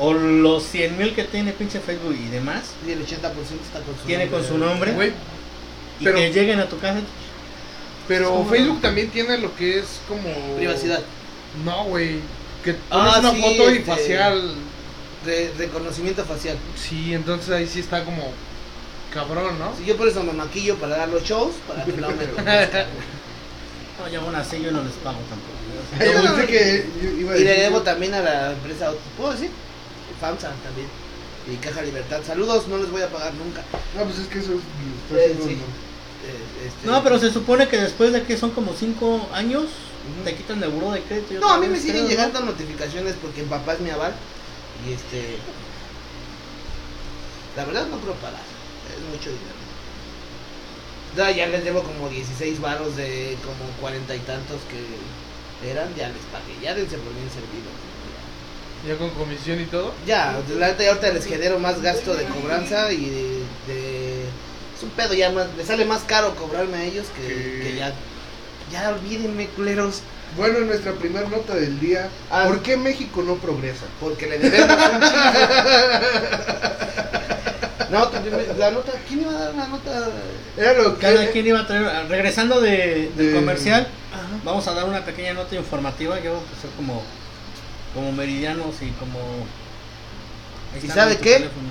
o los 100 mil que tiene pinche Facebook y demás, Y el 80% está con su tiene nombre. con su nombre. Güey, y pero- que lleguen a tu casa. pero. Facebook también tiene lo que es como. Privacidad. No, güey. Que pones Ah, una sí, foto y este- facial. De reconocimiento facial. Sí, entonces ahí sí está como. Cabrón, ¿no? Sí, yo por eso me maquillo para dar los shows, para que no me reconozcan. No, ya aún así yo no les pago tampoco. Ay, Yo pensé que yo iba a Y le debo también a la empresa, ¿puedo decir? FAMSA también. Y Caja Libertad. Saludos, no les voy a pagar nunca. No, pues es que eso es. Eh, sí. Eh, este- No, pero se supone que después de que son como 5 años. Te quitan el buró de crédito. No, a mí me siguen creo, ¿no? llegando notificaciones porque papá es mi aval. Y este. La verdad no creo pagar. Es mucho dinero. Ya, ya les debo como 16 varos de como cuarenta y tantos que eran. Ya les pagué. Ya dense por bien servido. Ya con comisión y todo. Ya, la neta, ya ahorita les genero más gasto de cobranza y de, de- Es un pedo ya más. Les sale más caro cobrarme a ellos que, que ya. Ya olvídenme, culeros. Bueno, nuestra primera nota del día. Ah. ¿Por qué México no progresa? Porque le debemos un. No, primer- la nota. ¿Quién iba a dar la nota? Era lo que. Cada quien iba a traer. Regresando de, del De- comercial, Ajá. vamos a dar una pequeña nota informativa. Yo, pues, ser como, como meridianos y como. ¿Y sabe qué? teléfono.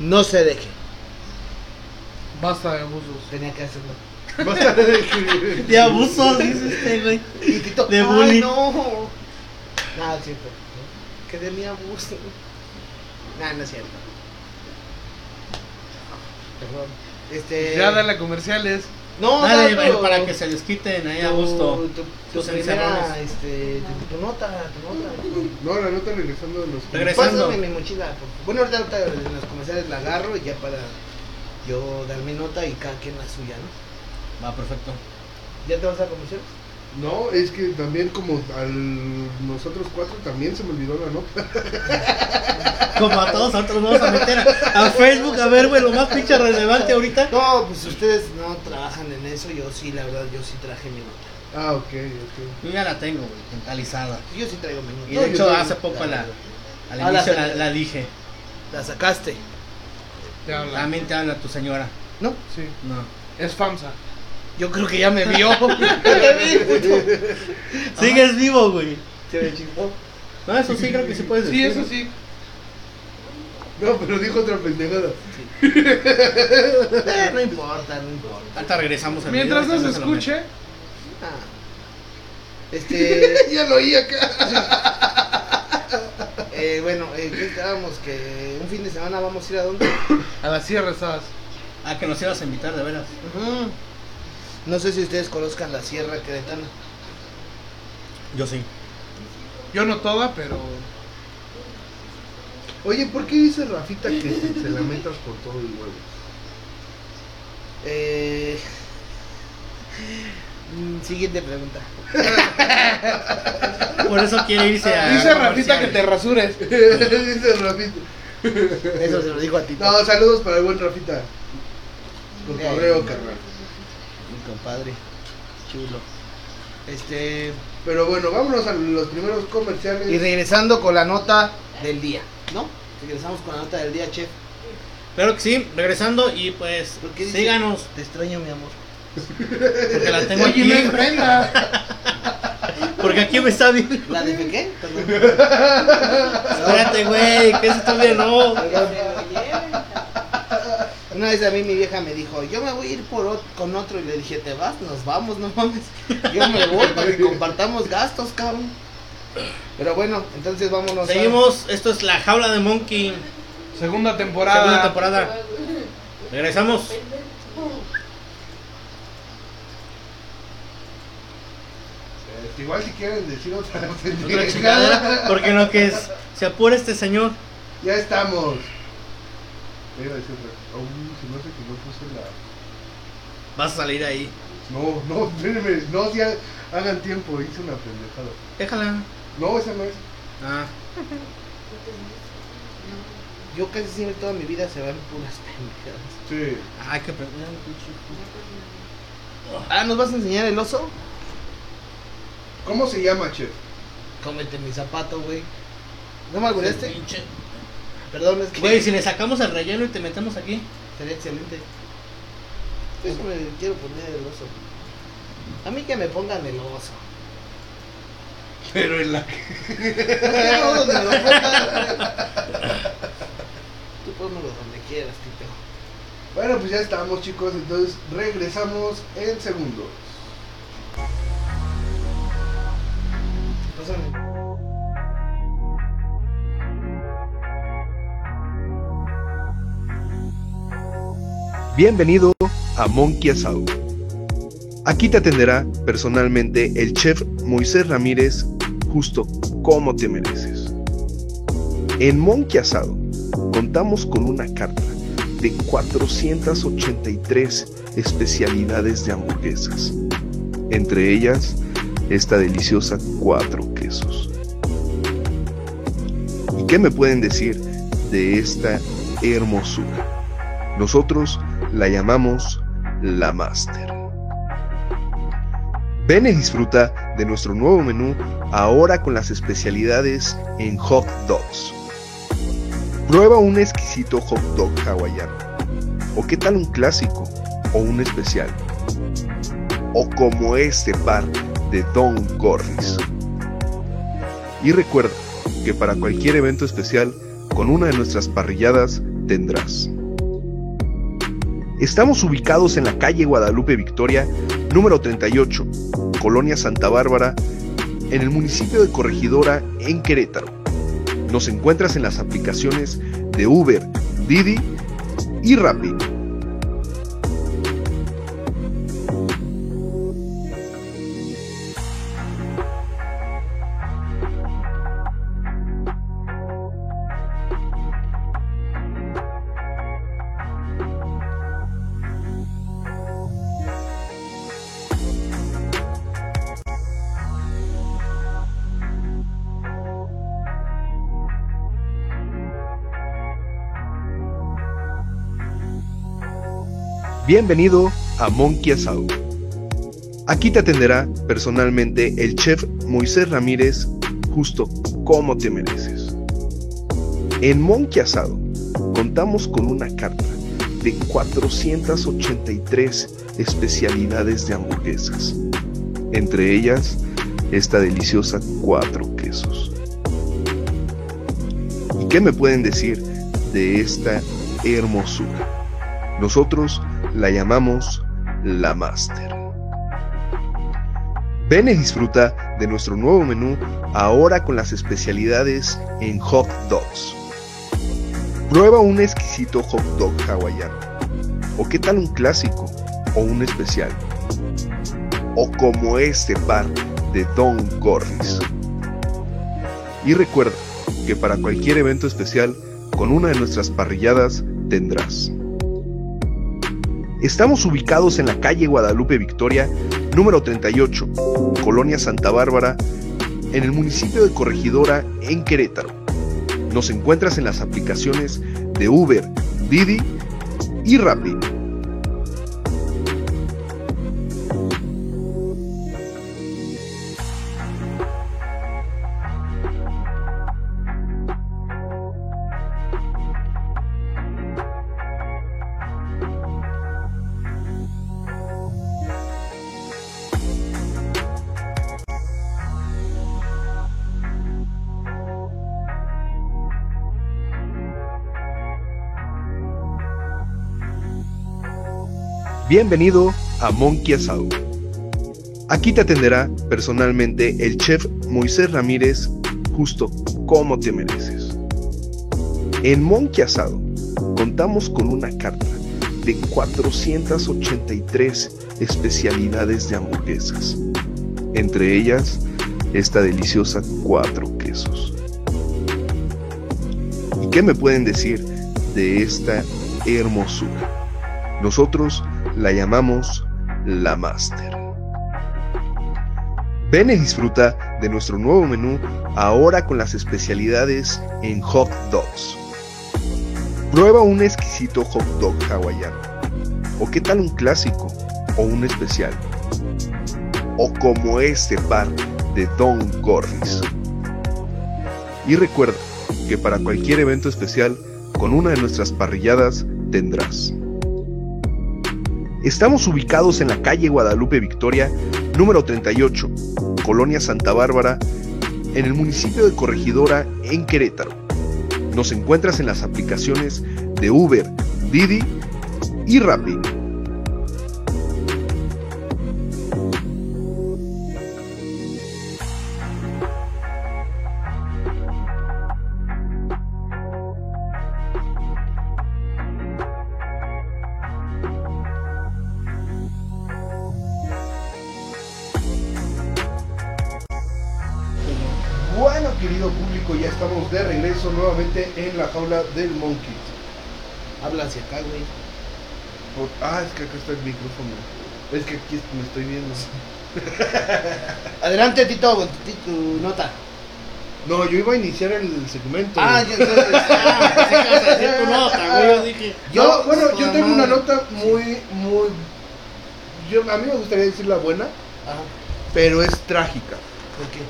No se deje. Basta de abusos. Tenía que hacerlo. De- De abuso, dice este, güey. Y Tito, De "Ay, bullying". no. Nada, es cierto. Que de mi abuso. Nada, no es cierto. Perdón. Este. Ya dale a comerciales. No, Dale, tu- para que se desquiten ahí a tu- gusto. Tu, tu tus primera, este, tu, tu nota, tu nota. No, la nota regresando de los. Regresando. Pásame mi mochila. por. Bueno, ahorita, ahorita en los comerciales la agarro y ya para yo dar mi nota y cada quien la suya, ¿no? Va, perfecto. ¿Ya te vas a comerciales? No, es que también como al nosotros cuatro también se me olvidó la nota. Como a todos nosotros vamos a meter a, a Facebook a ver, güey, lo más pinche relevante ahorita. No, pues ustedes no trabajan en eso. Yo sí, la verdad, yo sí traje mi nota. Ah, ok, ok. Yo ya la tengo, güey, mentalizada. Yo sí traigo mi nota. Y de yo hecho, hace poco la, al Ah, la inicio la, la dije. La sacaste. Habla. También te habla tu señora. ¿No? Sí. No. Es FAMSA. Yo creo que ya me vio. Ya me vi, puto. Sigues vivo, güey. Se me chispó. No, eso sí, creo que sí puedes Sí, decir. eso sí. No, pero dijo otra pendejada. Eh, no importa, no importa. Ahorita regresamos al Mientras no se escuche. Ah. Este. ya lo oí acá. eh, bueno, eh, ¿qué estábamos? Que un fin de semana vamos a ir a dónde? A la sierra estabas. meto. Ah, que nos ibas a invitar, de veras. Ujú. No sé si ustedes conozcan la Sierra Queretana. Yo sí. Yo no toda, pero. Oye, ¿por qué dice Rafita que se, se lamentas por todo el huevo? Eh... mm, Siguiente pregunta. Por eso quiere irse a. Dice Rafita que te rasures. dice Rafita. Eso se lo dijo a ti. No, saludos para el buen Rafita. Con Eh, correo, carnal. Compadre. Chulo. Este. Pero bueno, vámonos a los primeros comerciales. Y regresando con la nota del día, ¿no? Regresamos con la nota del día, chef. Claro que sí, regresando y pues síganos, Te extraño, mi amor. porque la tengo aquí. prenda. Porque aquí me está viendo. ¿La de qué? Espérate, güey, que eso todavía no. Una vez a mí mi vieja me dijo, yo me voy a ir por ot- con otro y le dije, ¿te vas? Nos vamos, no mames. Yo me voy para que compartamos gastos, cabrón. Pero bueno, entonces vámonos. a- Seguimos, esto es la jaula de Monkey, Segunda temporada. segunda temporada. Regresamos. Este, igual si quieren decir otra Otra chingada, porque no que es, se apura este señor. Ya estamos. La. Vas a salir ahí. No, no, espérenme. No, si ha- hagan tiempo, hice una pendejada. Déjala. No, esa no es. Ah, Yo casi siempre toda mi vida se van puras pendejadas. Sí. hay que pre- Ah, ¿nos vas a enseñar el oso? ¿Cómo se llama, chef? Cómete mi zapato, güey. ¿No me albureaste? Perdón, es que Güey, si le sacamos el relleno y te metemos aquí. sería excelente. Eso me quiero poner el oso. A mí que me pongan el oso. Pero en la. No quiero donde me lo pongan. Tú pónmelo donde quieras, Tito. Bueno, pues ya estamos, chicos. Entonces regresamos en segundos. Pásame. Bienvenido a Monkey Asado. Aquí te atenderá personalmente el chef Moisés Ramírez, justo como te mereces. En Monkey Asado contamos con una carta de 483 especialidades de hamburguesas, entre ellas esta deliciosa cuatro quesos. ¿Y qué me pueden decir de esta hermosura? Nosotros la llamamos la Master. Ven y disfruta de nuestro nuevo menú ahora con las especialidades en hot dogs. Prueba un exquisito hot dog hawaiano. ¿O qué tal un clásico o un especial? O como este par de Don Gorris. Y recuerda que para cualquier evento especial, con una de nuestras parrilladas tendrás. Estamos ubicados en la calle Guadalupe Victoria, número 38, Colonia Santa Bárbara, en el municipio de Corregidora, en Querétaro. Nos encuentras en las aplicaciones de Uber, Didi y Rappi. Bienvenido a Monkey Asado. Aquí te atenderá personalmente el chef Moisés Ramírez, justo como te mereces. En Monkey Asado contamos con una carta de 483 especialidades de hamburguesas, entre ellas esta deliciosa cuatro quesos. ¿Y qué me pueden decir de esta hermosura? Nosotros la llamamos la Master. Ven y disfruta de nuestro nuevo menú ahora con las especialidades en hot dogs. Prueba un exquisito hot dog hawaiano. ¿O qué tal un clásico o un especial? O como este par de Don Gorris. Y recuerda que para cualquier evento especial, con una de nuestras parrilladas tendrás. Estamos ubicados en la calle Guadalupe Victoria, número 38, Colonia Santa Bárbara, en el municipio de Corregidora, en Querétaro. Nos encuentras en las aplicaciones de Uber, Didi y Rappi. Bienvenido a Monkey Asado. Aquí te atenderá personalmente el chef Moisés Ramírez, justo como te mereces. En Monkey Asado contamos con una carta de 483 especialidades de hamburguesas, entre ellas esta deliciosa cuatro quesos. ¿Y qué me pueden decir de esta hermosura? Nosotros la llamamos la Master. Ven y disfruta de nuestro nuevo menú ahora con las especialidades en hot dogs. Prueba un exquisito hot dog hawaiano. ¿O qué tal un clásico o un especial? O como este par de Don Gorris. Y recuerda que para cualquier evento especial, con una de nuestras parrilladas tendrás. Estamos ubicados en la calle Guadalupe Victoria, número 38, Colonia Santa Bárbara, en el municipio de Corregidora, en Querétaro. Nos encuentras en las aplicaciones de Uber, Didi y Rappi. Hacia acá, güey. Por- Ah, es que acá está el micrófono. Es que aquí me estoy viendo. Adelante, Tito, tu, nota. No, yo iba a iniciar el segmento. Ah, yo entonces. Ah, pensé que ibas a decir tu nota, güey. Yo dije. Yo, bueno, yo tengo una nota muy, muy. Yo, a mí me gustaría decir la buena, Ajá, pero es trágica. ¿por qué?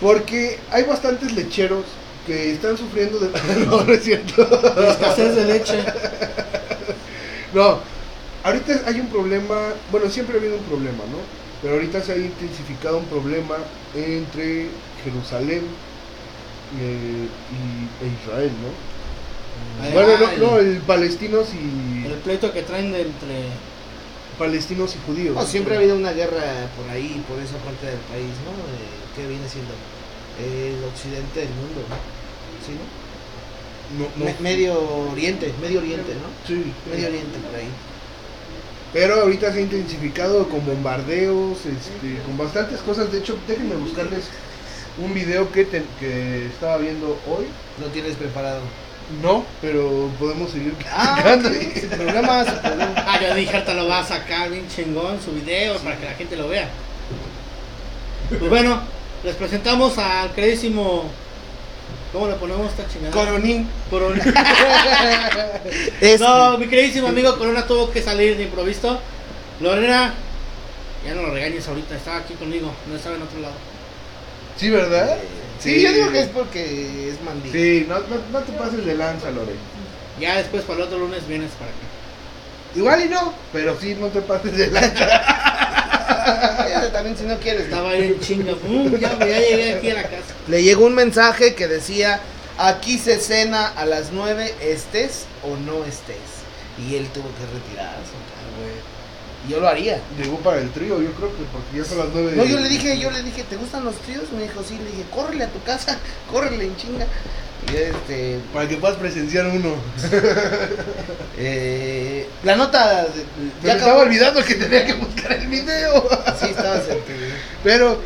Porque hay bastantes lecheros que están sufriendo de. no, no es cierto. De escasez de leche. No, ahorita hay un problema, bueno, siempre ha habido un problema, ¿no? Pero ahorita se ha intensificado un problema entre Jerusalén eh, y, e Israel, ¿no? Ay, bueno, no, ay. no, el palestinos y El pleito que traen de entre. palestinos y judíos. No, siempre ha habido una guerra por ahí, por esa parte del país, ¿no? Eh, ¿Qué viene siendo? El occidente del mundo, ¿no? ¿Sí, no? No, no, Me- medio Oriente, Medio Oriente, ¿no? sí. Medio Oriente por ahí. Pero ahorita se ha intensificado con bombardeos, este, con bastantes cosas. De hecho, déjenme buscarles un video que, te- que estaba viendo hoy. Lo tienes preparado. No, pero podemos seguir Ah, platicando. ok, sin problema, sin problema. Ah, yo dije, ahorita lo va a sacar bien chingón su video para que la gente lo vea. Pues bueno, les presentamos al queridísimo. ¿Cómo le ponemos esta chingada? Coronín. Corona. Es- No, mi queridísimo amigo Corona tuvo que salir de improviso. Lorena, ya no lo regañes ahorita, estaba aquí conmigo, no estaba en otro lado. Sí, ¿verdad? Sí, yo digo que es porque es mandí. Sí, no, no, no te pases de lanza, Lore. Ya después para el otro lunes vienes para acá. Igual y no, pero sí, no te pases de lanza. También si no quieres. Estaba ahí en chinga. mm, ya, ya llegué aquí a la casa. Le llegó un mensaje que decía, aquí se cena a las 9, estés o no estés. Y él tuvo que retirarse. güey. Y yo lo haría. Llegó para el trío, yo creo que porque ya son las nueve. No, yo le dije, yo le dije, ¿te gustan los tríos? Me dijo, sí, le dije, córrele a tu casa, córrele en chinga. Este, Para que puedas presenciar uno. eh, la nota, de- Me estaba olvidando que tenía que buscar el video. Sí, estaba. Pero,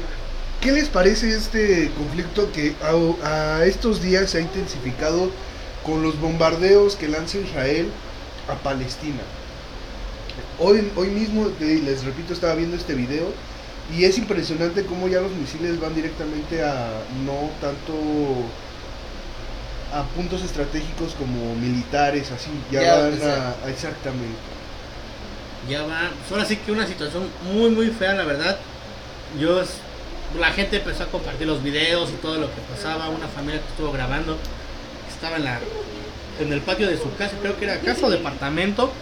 ¿qué les parece este conflicto que a, a estos días se ha intensificado con los bombardeos que lanza Israel a Palestina? Hoy, hoy mismo, les repito, estaba viendo este video y es impresionante cómo ya los misiles van directamente a no tanto a puntos estratégicos como militares, así, ya, Ya, van sea. a, a- exactamente. Ya va. Pues ahora sí que una situación muy, muy fea, la verdad. Yo, es- la gente empezó a compartir los videos y todo lo que pasaba. Una familia que estuvo grabando, estaba en la en el patio de su casa, creo que era casa o departamento.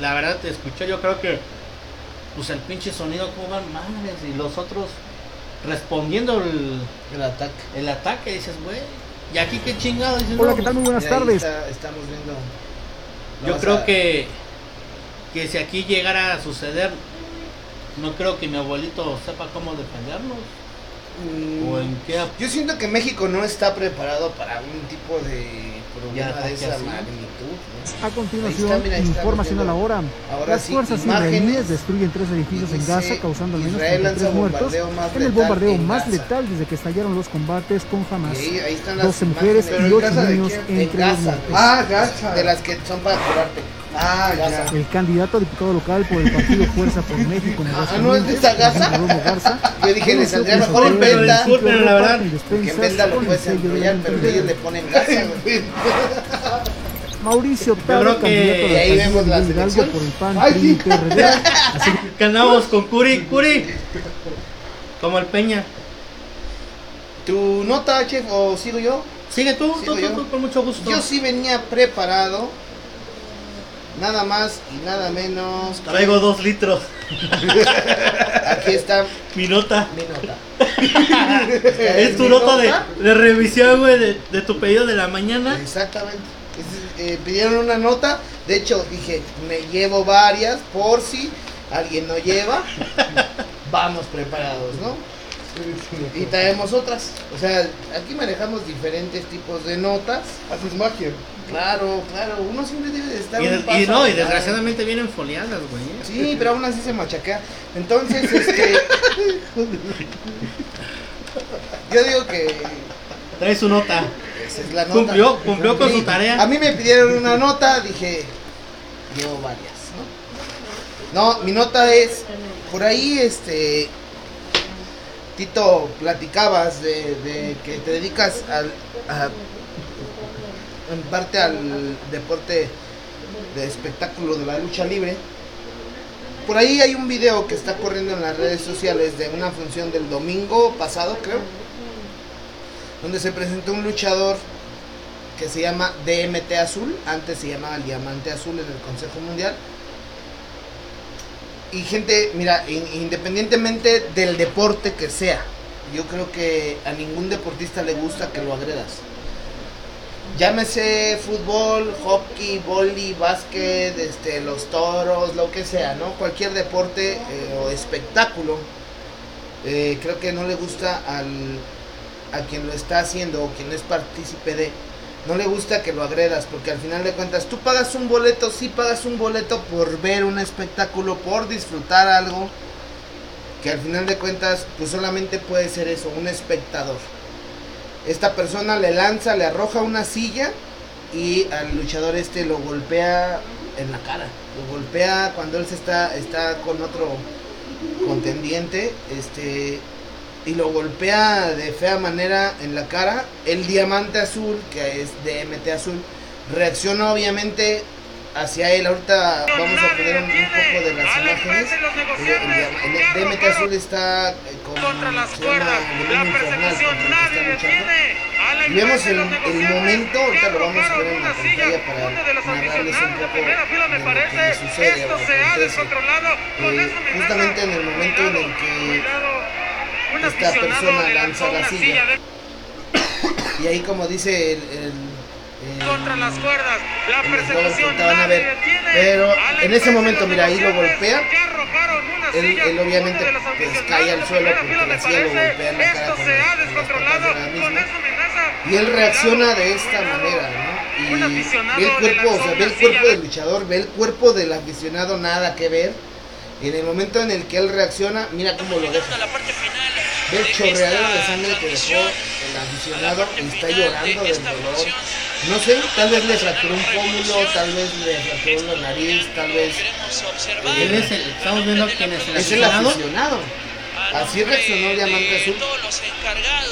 La verdad te escuchó, yo creo que pues el pinche sonido como van madres y los otros respondiendo el, El ataque. el ataque, dices, güey, y aquí qué chingado, dices, Hola, no, ¿qué tal? Muy buenas Y ahí tardes. está- estamos viendo. Yo creo a- que, que si aquí llegara a suceder, no creo que mi abuelito sepa cómo defendernos. Mm, O en qué Yo siento que México no está preparado para un tipo de Ya, de esa así. magnitud. ¿no? A Ahí continuación, está, mira, ahí está información a la hora. Ahora Las sí, fuerzas israelíes destruyen tres edificios en Gaza, causando al menos Israel lanza 33 muertos en el bombardeo en más letal desde que estallaron los combates con Hamas. Ahí, ahí están las 12 mujeres y ¿en 8 casa de niños entre los Gaza. muertos. Ah, Gaza. De las que son para curarte. Ah, Gaza. ya. El candidato a diputado local por el partido Fuerza por México Ah, ¿no es de? Alejandro Garza, Yo dije, le saldría que mejor en venta. Disculpen, la verdad, Porque en venda lo puedes enrollar, pero ellos le ponen Gaza. güey. Mauricio Taro, que- candidato Y ahí la vemos la Hidalgo selección. por el PAN, Ay, sí. y PRD. Así Que andamos con Curi, Curi. Como el Peña. ¿Tu nota, chef, o sigo yo? Sigue tú, Sigo tú, tú, yo. tú, con mucho gusto. Yo sí venía preparado. Nada más y nada menos. Traigo dos litros. Aquí está Mi nota. mi nota. Es tu nota de, de revisión, güey, de, de tu pedido de la mañana. Exactamente. Es- eh, pidieron una nota. De hecho, dije, me llevo varias por si alguien no lleva. Vamos preparados, ¿no? Y traemos otras. O sea, aquí manejamos diferentes tipos de notas. Haces magia. Claro, claro. Uno siempre debe de estar Y, un de- paso y no, y desgraciadamente vienen foliadas, güey. ¿eh? Sí, pero aún así se machaquea. Entonces, este. yo digo que Trae su nota. esa es la nota. Cumplió, cumplió con su tarea. A mí me pidieron una nota, dije, llevo varias, ¿no? No, mi nota es, por ahí, este, Tito, platicabas de, que te dedicas a- en parte al deporte de espectáculo de la lucha libre. Por ahí hay un video que está corriendo en las redes sociales de una función del domingo pasado, creo, donde se presentó un luchador que se llama DMT Azul, antes se llamaba el Diamante Azul en el Consejo Mundial. Y gente, mira, in- independientemente del deporte que sea, yo creo que a ningún deportista le gusta que lo agredas. Llámese fútbol, hockey, vóley, básquet, este, los toros, lo que sea, ¿no? Cualquier deporte eh, o espectáculo, eh, creo que no le gusta al, a quien lo está haciendo o quien es partícipe de, no le gusta que lo agredas, porque al final de cuentas tú pagas un boleto, sí pagas un boleto por ver un espectáculo, por disfrutar algo, que al final de cuentas pues solamente puede ser eso, un espectador. Esta persona le lanza, le arroja una silla y al luchador este lo golpea en la cara, lo golpea cuando él se está, está con otro contendiente, este y lo golpea de fea manera en la cara. El diamante azul, que es DMT azul, reacciona obviamente hacia él. Ahorita vamos a poner un, un poco de las imágenes. El, el diama- el DMT azul está eh, con contra las cuerdas. La persecución el nadie detiene. Y vemos el, el momento, ahorita lo vamos a ver en la pantalla para narrarles un poco de lo que sucede Esto o se ha acontece. descontrolado. Con Eh, justamente en el momento en el que. Un esta aficionado persona le lanzó la una silla. de- Y ahí como dice el... el- el- contra las cuerdas. La persecución a ver. Pero en ese momento, mira, ahí lo golpea. Él- silla. él obviamente, pues, cae al suelo porque la silla lo golpea en la cara con las- amenaza. Y él reacciona de esta manera, ¿no? Y ve el cuerpo, o sea, ve el cuerpo silla. del luchador, ve el cuerpo del aficionado, nada que ver. Y en el momento en el que él reacciona, mira cómo lo deja. Ve el chorreadero de sangre que dejó el aficionado y está llorando del dolor. No sé, tal vez le fracturó un pómulo, tal vez le fracturó la nariz, tal vez Él es el, estamos viendo quién es el es el aficionado. aficionado. Así reaccionó el Diamante Azul.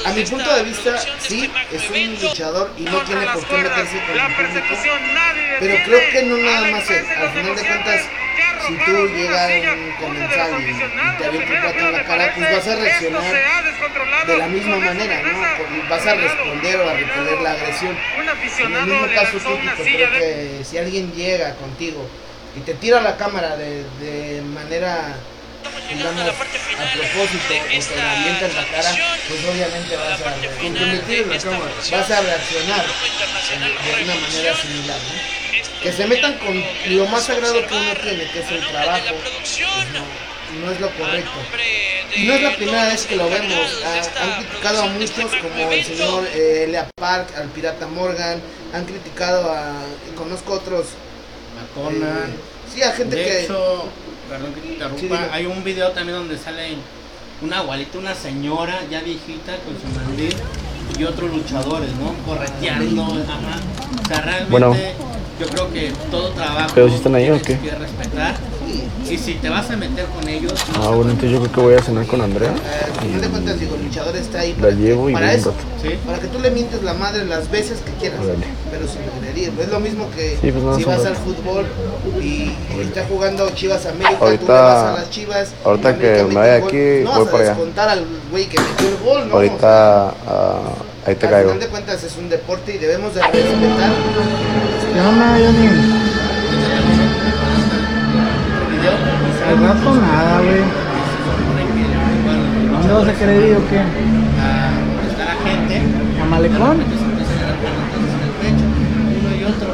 A mi punto de vista, sí, es un luchador y no tiene por qué meterse con el público. Pero creo que no nada más él. Al final de cuentas, si tú arrojaron una llega silla. un Uno de los comensal y, te avienta un plato en la cara, pues vas a reaccionar de la misma con manera, ¿no? Con- Vas a responder o a repeler la agresión. En el mismo caso típico, silla creo de que si alguien llega contigo y te tira la cámara de, de manera, digamos, a propósito o te la avienta en la cara, pues obviamente vas a, la cámara. vas a reaccionar de una manera similar, ¿no? Que se metan con lo más sagrado que uno tiene, que es el trabajo, pues no, no es lo correcto. Y no es la primera vez que lo vemos. Ha- han criticado a muchos, como el señor eh, Elia Park, al pirata Morgan. Han criticado a. Conozco otros. Macona. eh, sí, a gente De que. hecho, perdón que te interrumpa, Sí, hay un video también donde sale una abuelita, una señora ya viejita con su mandil y otros luchadores, ¿no? Correteando, ajá. O sea, realmente Bueno. Yo creo que todo trabajo ¿Pero sí están ahí o qué? que respetar. Y si te vas a meter con ellos, no Ah, bueno, entonces yo creo que voy a cenar con Andrea. eh, de cuentas, digo, el luchador está ahí La para, que- llevo y para eso. ¿sí? Para que tú le mientes la madre las veces que quieras, pero sin agredir. Es lo mismo que Sí, pues si vas al fútbol y, y está jugando Chivas América, tú Ahorita- le vas a las Chivas. ahorita que me vaya aquí, no voy vas a para allá. descontar al güey que metió el gol, ¿no? Ahorita ah, ahí te al caigo. final de cuentas es un deporte y debemos de respetar. ¿Qué onda, Johnny? Video, Al rato nada, güey. ¿Dónde vas a querer ir o qué? a está la gente, ¿A Malecón? uno y otro.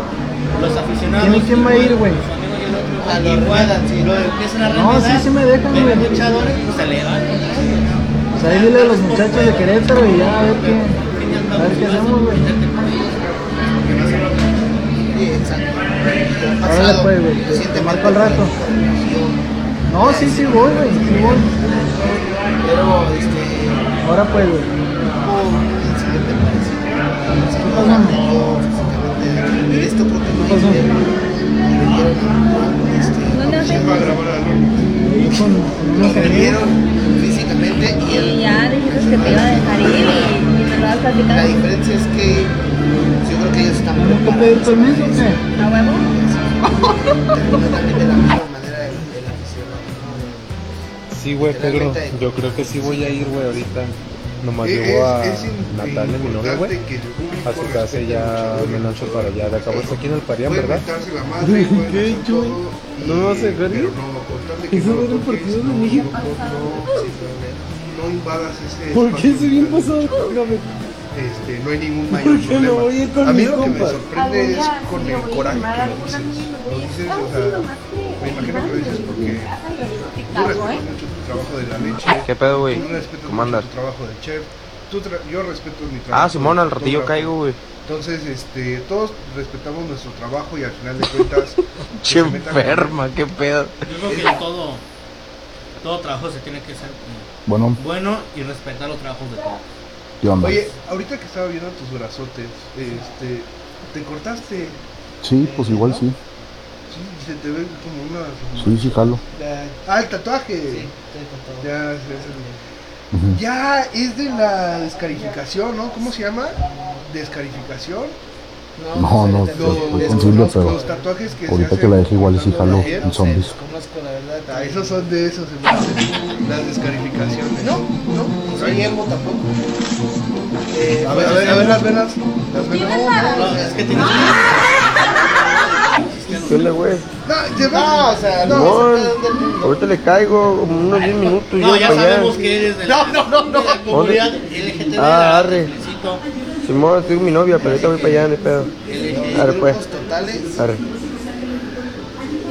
Los aficionados. ¿Quién va a ir, güey? A igual, lo igual, ruedan, sí. lo empiezan a No, sí, sí me dejan, güey. los luchadores, pues se levantan. Pues ahí dile a los muchachos de Querétaro y ya a ver qué, a qué hacemos, güey. Pues, te- te marco rato. No, sí, sí voy, güey, sí. Pero este Ahora pues, güey. hubo un incidente parecido. ¿Qué pasó? Yo físicamente esto creo que ¿Qué. Le dieron a- este, ¿Dónde vas a a grabar la diferencia es que yo creo que ellos están preparados. permiso qué? ¿A huevo? La. Sí, güey, Pedro, yo creo que sí voy a ir, güey, ahorita. Nomás llevo a Natalia, mi novia, güey. A su casa ya me lanzo para allá. De acabo está aquí en el Parián, ¿verdad? ¿Qué he hecho? ¿No me vas a dejar ir? ¿Eso era el partido de México? No, invadas ese ¿Por qué se bien pasado? Este, no hay ningún mayor ¿Por qué no problema. voy a ir con a mí lo que me sorprende es con el coraje que lo dices. Lo dices, o sea, me imagino que lo dices porque tú respetas mucho tu trabajo de la leche. ¿Qué pedo, güey? Tú respetas ¿Cómo mucho andas? tu trabajo de chef. Tú tra- yo respeto mi trabajo. Ah, Simón, al ratillo caigo, güey. Entonces, este, todos respetamos nuestro trabajo y al final de cuentas. Che con- enferma, qué pedo. Yo creo que en todo, todo trabajo se tiene que ser como Bueno, bueno y respetar los trabajos de todos. ¿qué onda? Oye, ahorita que estaba viendo tus brazotes, este, ¿te cortaste? Sí, pues igual sí. Sí, se te ve como una... Sí, sí, jalo. Ah, el tatuaje. sí, todo. Ya, sí, ya es de la descarificación, ¿no? ¿Cómo se llama? Descarificación. No, no, pues, fue los- sensible, los- pero los tatuajes que ahorita que la dejé igual la piel. en zombies. Conozco la verdad. Ah, esos son de esos, las descarificaciones. No, no, no soy emo tampoco. Eh, A ver, a ver, a ver las venas. Las venas. No, es que tienes ¿Qué onda, güey? No, lleva- No, o sea, no, mundo. ahorita le caigo como unos 10 minutos. y No, ya allá. sabemos que eres de la, No, no, no, no. de la comunidad LGTB. Ah, arre. felicito. Simón, estoy con mi novia, pero ahorita voy para allá, ni pedo. Eh, Arre, pues. totales. Arre.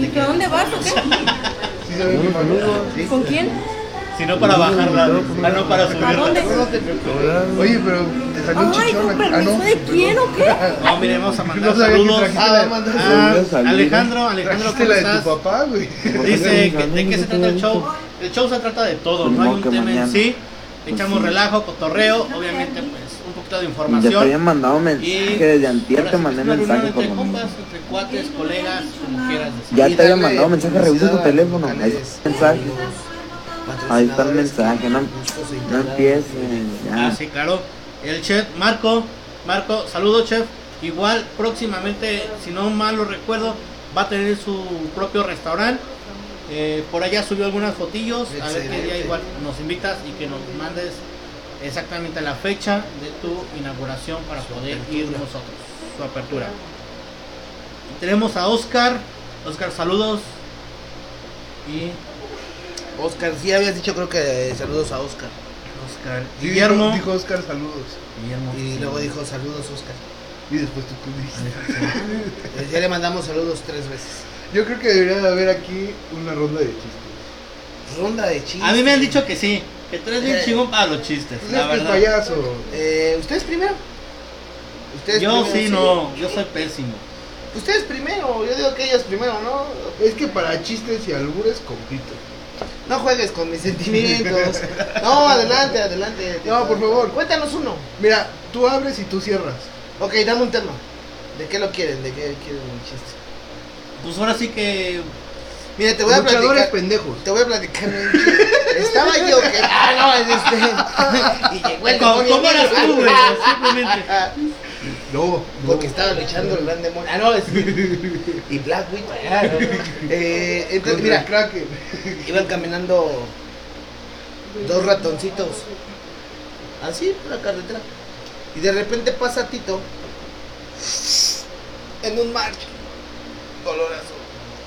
¿Y que dónde vas o qué? Sí. ¿Con quién? Si no para bajarla, ah, no para ¿A subirla. dónde? Oye, pero te salió un Ay, chichón ¿con. Ah, permiso no. de quién o qué? No, mire, vamos a mandar saludos. Ah, a Ah, saludos. Alejandro, Alejandro, ¿cómo la de tu estás? papá, güey. Dice, que, ¿de qué se trata el show? El show se trata de todo, no hay un tema en sí. Echamos relajo, cotorreo, obviamente pues poquito de Ya te información. habían mandado Y mensaje desde antier, te mandé es una reunión mensaje por entre lo compas, entre cuates, colegas, como quieras decir. Ya te habían mandado mensaje, revisa tu teléfono. Ahí está el mensaje. Ahí está el mensaje, no, no empiecen. Ah, sí, claro. El chef Marco, Marco, saludos chef. Igual próximamente, si no mal lo recuerdo, va a tener su propio restaurante. Eh, por allá subió algunas fotillos. A ver qué día igual nos invitas y que nos mandes exactamente la fecha de tu inauguración para poder ir nosotros, su apertura. Tenemos a Oscar. Oscar, saludos. Y Oscar, sí habías dicho creo que saludos a Oscar. Oscar. Sí, Guillermo. Dijo, dijo Oscar, saludos. Guillermo. Y luego dijo saludos Oscar. Y después tú pudiste. Eh, Ya le mandamos saludos tres veces. Yo creo que debería de haber aquí una ronda de chistes. Ronda de chistes. A mí me han dicho que sí, que tú eres bien Eh, chingón para los chistes, Pues la verdad. payaso. Eh, ¿Ustedes primero? ¿Ustedes Yo primero, sí, no, yo soy pésimo. Ustedes primero, yo digo que ellos primero, ¿no? Es que para chistes y albures compito. No juegues con mis sentimientos. No, adelante, adelante. No, por favor. Cuéntanos uno. Mira, tú abres y tú cierras. Ok, dame un tema. ¿De qué lo quieren? ¿De qué quieren el chiste? Pues ahora sí que Mira, te voy a platicar. pendejos. Te voy a platicar. Estaba yo que. Ah, no, es este. Y llegó el ¿Cómo, demonio cómo eras tú, güey? Simplemente. No, no. Porque estaba luchando el gran demonio. Ah, no, es. Y Black Widow. Ah, no. Eh, entonces, mira, Kraken. iban caminando dos ratoncitos. Así por la carretera. Y de repente pasa Tito en un march. Colorazo.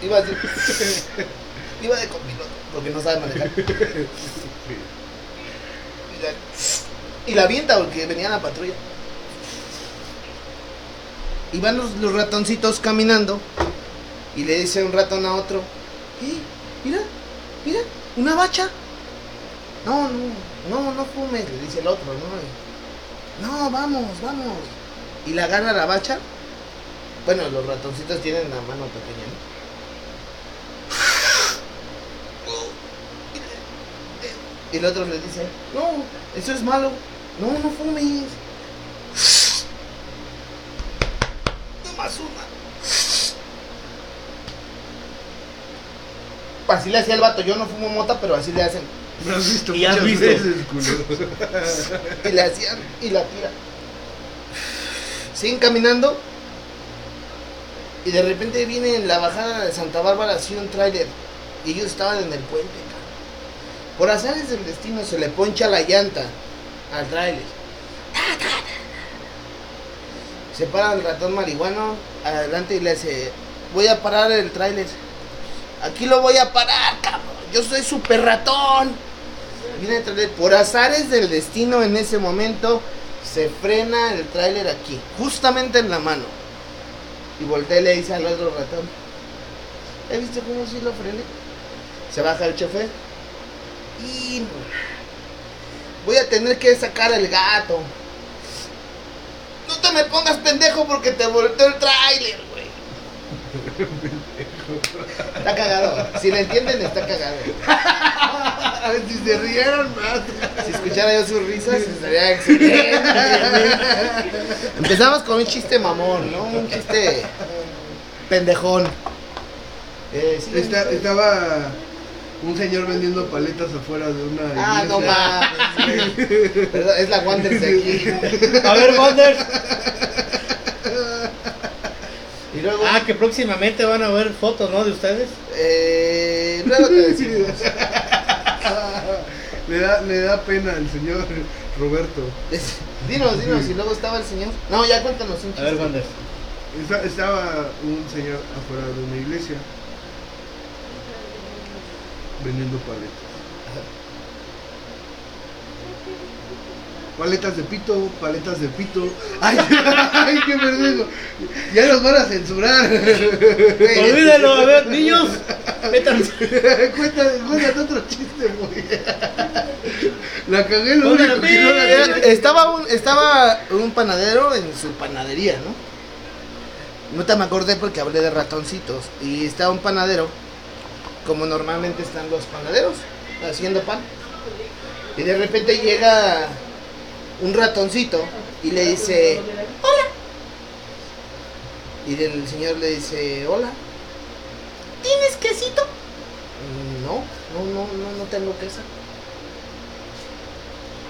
Iba así. Iba de copiloto porque no sabe manejar. Y la, y la avienta porque venía la patrulla. Y van los, los ratoncitos caminando y le dice un ratón a otro, "Eh, mira, mira, una bacha. No, no, no, no fumes, le dice el otro, no. No, vamos, vamos. Y la agarra la bacha. Bueno, los ratoncitos tienen la mano pequeña, ¿no? Y el otro le dice, no, eso es malo. No, no fumes. Más una. Así le hacía el vato, yo no fumo mota, pero así le hacen. Lo has visto Y has muchas visto. veces. Y le hacían y la tira. Siguen caminando. Y de repente viene en la bajada de Santa Bárbara así un tráiler. Y ellos estaban en el puente. Por azares del destino se le poncha la llanta al tráiler. Se para el ratón marihuano adelante y le dice, voy a parar el tráiler. Aquí lo voy a parar, cabrón. Yo soy super ratón. Viene el tráiler. Por azares del destino en ese momento se frena el tráiler aquí, justamente en la mano. Y voltea y le dice al otro ratón, ¿he visto cómo sí lo frené? Se baja el chofer. Y voy a tener que sacar el gato. No te me pongas pendejo porque te volteó el tráiler, güey. Está cagado. Si lo entienden, está cagado. si se rieron más. Si escuchara yo sus risas, estaría excelente. Empezamos con un chiste mamón, ¿no? Un chiste pendejón. Eh, sí. Estaba un señor vendiendo paletas afuera de una Ah, no iglesia. mames. Es la Wonders de aquí. A ver, Wonders. Y luego, Ah, que próximamente van a ver fotos, ¿no? De ustedes. eh, luego te decimos. Le da, le da pena al señor Roberto. Dinos, dinos, y luego estaba el señor. No, ya cuéntanos un A ver, chiste. Wonders. Esta- estaba un señor afuera de una iglesia vendiendo paletas. Paletas de pito, paletas de pito. ¡Ay, ay qué vergüenza! Ya nos van a censurar. Olvídalo, a ver, niños. Métanse. cuéntate, cuéntate otro chiste, güey. La cagué lo único que no la. Estaba un, estaba un panadero en su panadería, ¿no? No te me acordé porque hablé de ratoncitos. Y estaba un panadero, como normalmente están los panaderos, haciendo pan. Y de repente llega un ratoncito y le dice, hola. Y el señor le dice, hola. ¿Tienes quesito? "Mm, No, no, no, no, no tengo queso.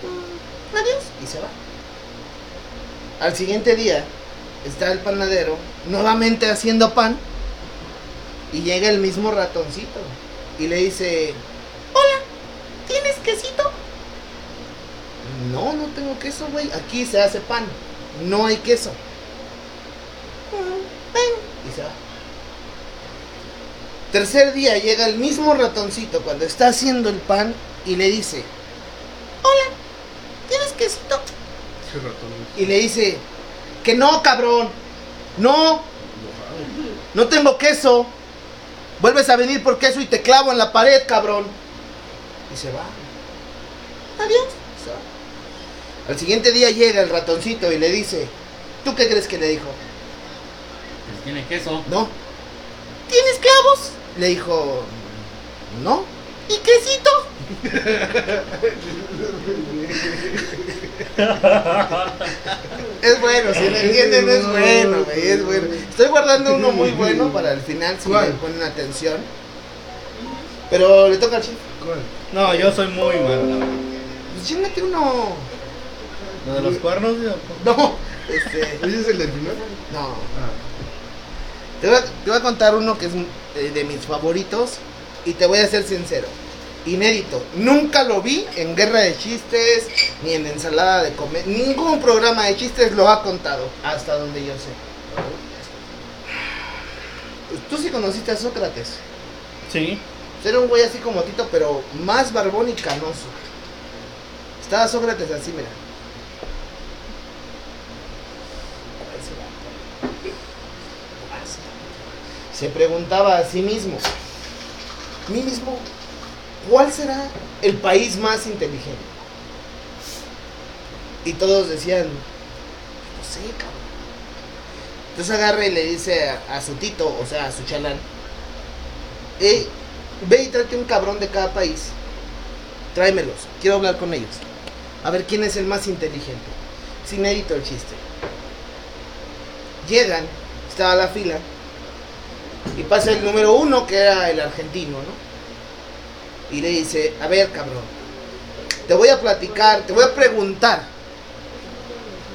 "Mm, Adiós. Y se va. Al siguiente día está el panadero nuevamente haciendo pan y llega el mismo ratoncito y le dice, hola, ¿tienes quesito? No, no tengo queso, güey. Aquí se hace pan. No hay queso. "Mm, ven". Y se va. Tercer día llega el mismo ratoncito cuando está haciendo el pan y le dice, hola, ¿tienes quesito? Qué ratón. Y le dice, que no, cabrón. No. No tengo queso. Vuelves a venir por queso y te clavo en la pared, cabrón. Y se va. Adiós. Se va. Al siguiente día llega el ratoncito y le dice, ¿tú qué crees que le dijo? Pues tiene queso. No. ¿Tienes clavos? Le dijo, no. ¿Y quesito? Es bueno, si lo entienden es bueno, güey, es bueno. Estoy guardando uno muy bueno para el final si ¿Cuál? le ponen atención. Pero le toca al chef. ¿Cuál? No, yo soy muy malo. Pues chingate uno. Lo de los cuernos, No, este, ¿Ese es el del final? no. Ah. Te voy, a, te voy a contar uno que es eh, de mis favoritos y te voy a ser sincero. Inédito. Nunca lo vi en Guerra de Chistes ni en Ensalada de Comer. Ningún programa de chistes lo ha contado, hasta donde yo sé. Tú sí conociste a Sócrates. Sí. Era un güey así como Tito, pero más barbón y canoso. Estaba Sócrates así, mira. Se preguntaba a sí mismo, mí mismo, ¿cuál será el país más inteligente? Y todos decían, no sé, cabrón. Entonces agarra y le dice a, su Tito, o sea, a su chalán, "Ey, ve y tráete un cabrón de cada país. Tráemelos, quiero hablar con ellos. A ver quién es el más inteligente. Es inédito el chiste. Llegan, estaba la fila, y pasa el número uno, que era el argentino, ¿no? Y le dice, a ver, cabrón, te voy a platicar, te voy a preguntar.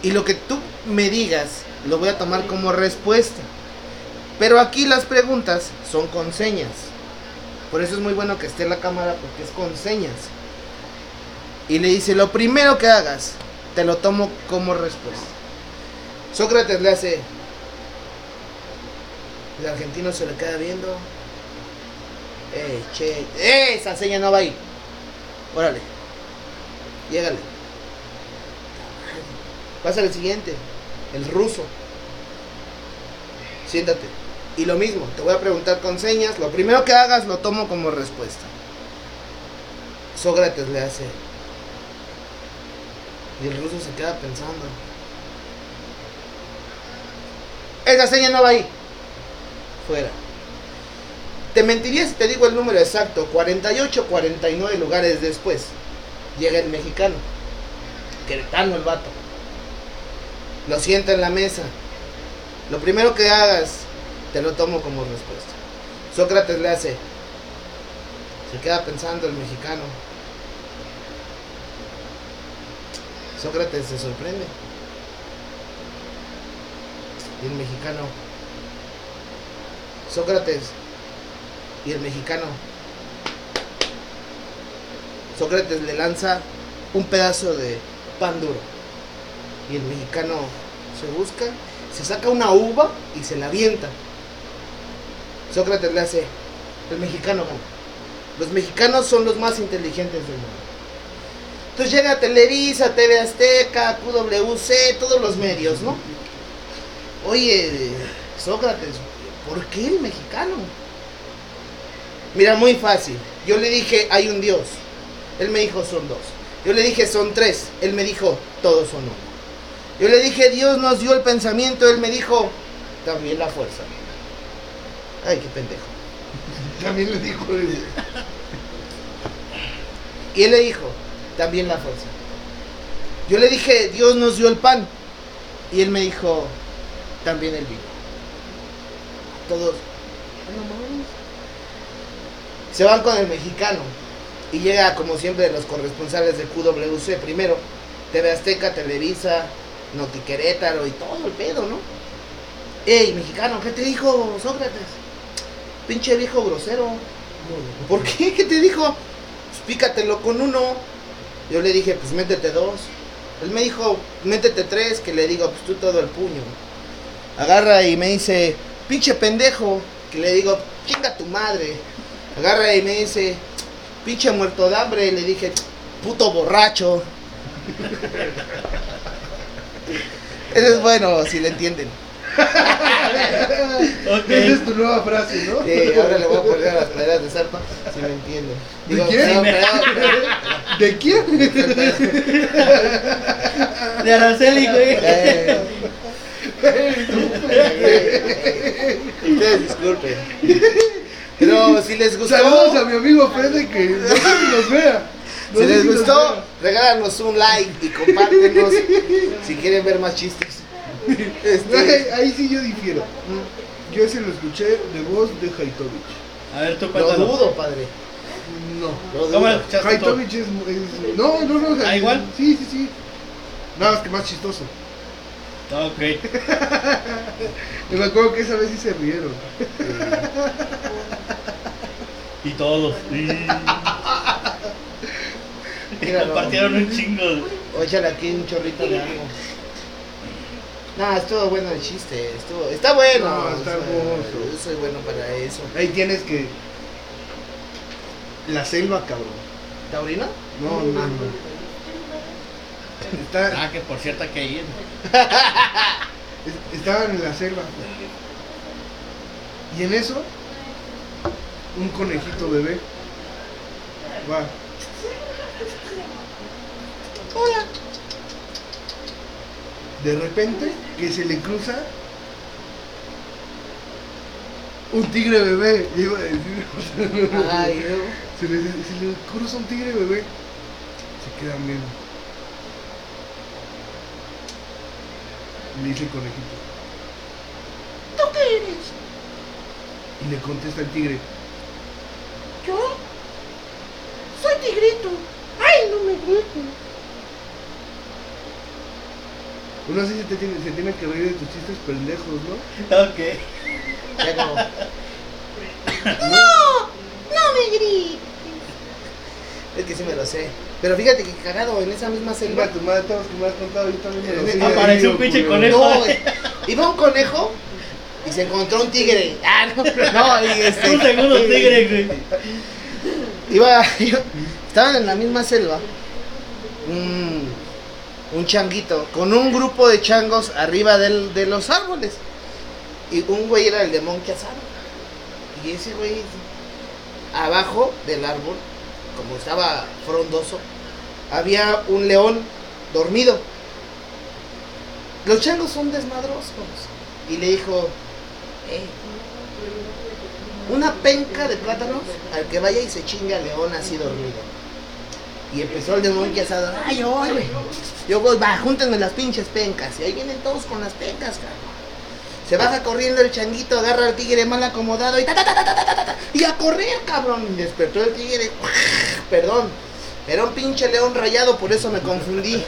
Y lo que tú me digas, lo voy a tomar como respuesta. Pero aquí las preguntas son con señas. Por eso es muy bueno que esté la cámara porque es con señas. Y le dice, lo primero que hagas, te lo tomo como respuesta. Sócrates le hace... El argentino se le queda viendo. Eh, che, eh, esa seña no va ahí. Órale. Llégale. Pasa al siguiente. El ruso. Siéntate. Y lo mismo, te voy a preguntar con señas. Lo primero que hagas lo tomo como respuesta. Sócrates le hace. Y el ruso se queda pensando. Esa seña no va ahí. Fuera. Te mentiría si te digo el número exacto. 48, 49 lugares después. Llega el mexicano. Queretano el vato. Lo sienta en la mesa. Lo primero que hagas, te lo tomo como respuesta. Sócrates le hace. Se queda pensando el mexicano. Sócrates se sorprende. Y el mexicano. Sócrates. Y el mexicano. Sócrates le lanza un pedazo de pan duro. Y el mexicano se busca, se saca una uva y se la avienta. Sócrates le hace, el mexicano gana. Los mexicanos son los más inteligentes del mundo. Entonces llega Televisa, TV Azteca, QWC, todos los medios, ¿no? Oye, Sócrates, ¿por qué el mexicano? Mira, muy fácil. Yo le dije, hay un Dios. Él me dijo, son dos. Yo le dije, son tres. Él me dijo, todos son uno. Yo le dije, Dios nos dio el pensamiento. Él me dijo, también la fuerza. Ay, qué pendejo. También le dijo. Y él le dijo, también la fuerza. Yo le dije, Dios nos dio el pan. Y él me dijo, también el vino. Todos. Se van con el mexicano. Y llega, como siempre, los corresponsales de QWC. Primero, TV Azteca, Televisa, Notiquerétaro y todo el pedo, ¿no? Ey, mexicano, ¿qué te dijo Sócrates? Pinche viejo grosero. ¿Por qué? ¿Qué te dijo? Pues pícatelo con uno. Yo le dije, pues métete dos. Él me dijo, métete tres, que le digo, pues tú todo el puño. Agarra y me dice, pinche pendejo. Que le digo, chinga tu madre. Agarra y me dice, pinche muerto de hambre. Le dije, puto borracho. Eso es bueno, si le entienden. Esa es tu nueva frase, ¿no? Sí, ahora le voy a poner a las praderas de Zarpa, si me entienden. ¿De Digo, quién? perdón, perdón. ¿De quién? De Araceli, güey. Eh, Ustedes disculpen. Pero si les gustó, Saludos a mi amigo Fede que no sé si nos vea. No si les gustó, regálanos un like y compártenos si quieren ver más chistes. Este, Ahí, ahí sí yo difiero. Yo se lo escuché de voz de Haitovich. A ver, tú lo dudo, padre. No. Lo ¿Cómo lo dudo. escuchaste tú? Haitovich es, es- No, no, no. ¿Ah, igual? Sí, sí, sí. Nada más que más chistoso. Ok. Y me acuerdo que esa vez sí se rieron. Y todos. Y compartieron un chingo. O échale aquí un chorrito de algo. No, estuvo bueno el chiste. Estuvo, está bueno. No, está hermoso. Yo soy bueno para eso. Ahí tienes que. La selva, cabrón. ¿Taurino? No, no, no. Está, Ah, que por cierto que es- estaban en la selva. Y en eso, un conejito bebé va. Hola. De repente, que se le cruza un tigre bebé. iba a decir. Ay, no. Se le, se le cruza un tigre bebé. Se quedan viendo. Le dice el conejito. ¿Tú qué eres? Y le contesta el tigre. ¿Yo? Soy tigrito. Ay, no me grites. Uno así se, te tiene, se tiene que reír de tus chistes pendejos, ¿no? Ok. Ya como, no, no me grites. Que sí me lo sé. Pero fíjate que cagado en esa misma selva. Tu madre, todos que me has contado, yo también me lo sé. Apareció un pinche conejo. No, güey. Iba un conejo y se encontró un tigre. Ah, no, no, y este. Un segundo tigre, güey. Iba, iba- estaban en la misma selva. Un, un changuito con un grupo de changos arriba del- de los árboles. Y un güey era el de Monkey Asado. Y ese güey, abajo del árbol, como estaba frondoso, había un león dormido. Los changos son desmadrosos. Y le dijo, "Eh, una penca de plátanos al que vaya y se chinga al león así dormido. Y empezó el demonio asado, ay, güey. Yo va, júntenme las pinches pencas. Y ahí vienen todos con las pencas, cabrón. Se baja corriendo el changuito, agarra al tigre mal acomodado y ta, ta, ta, y a correr, cabrón. Y despertó el tigre. Perdón. Era un pinche león rayado, por eso me confundí.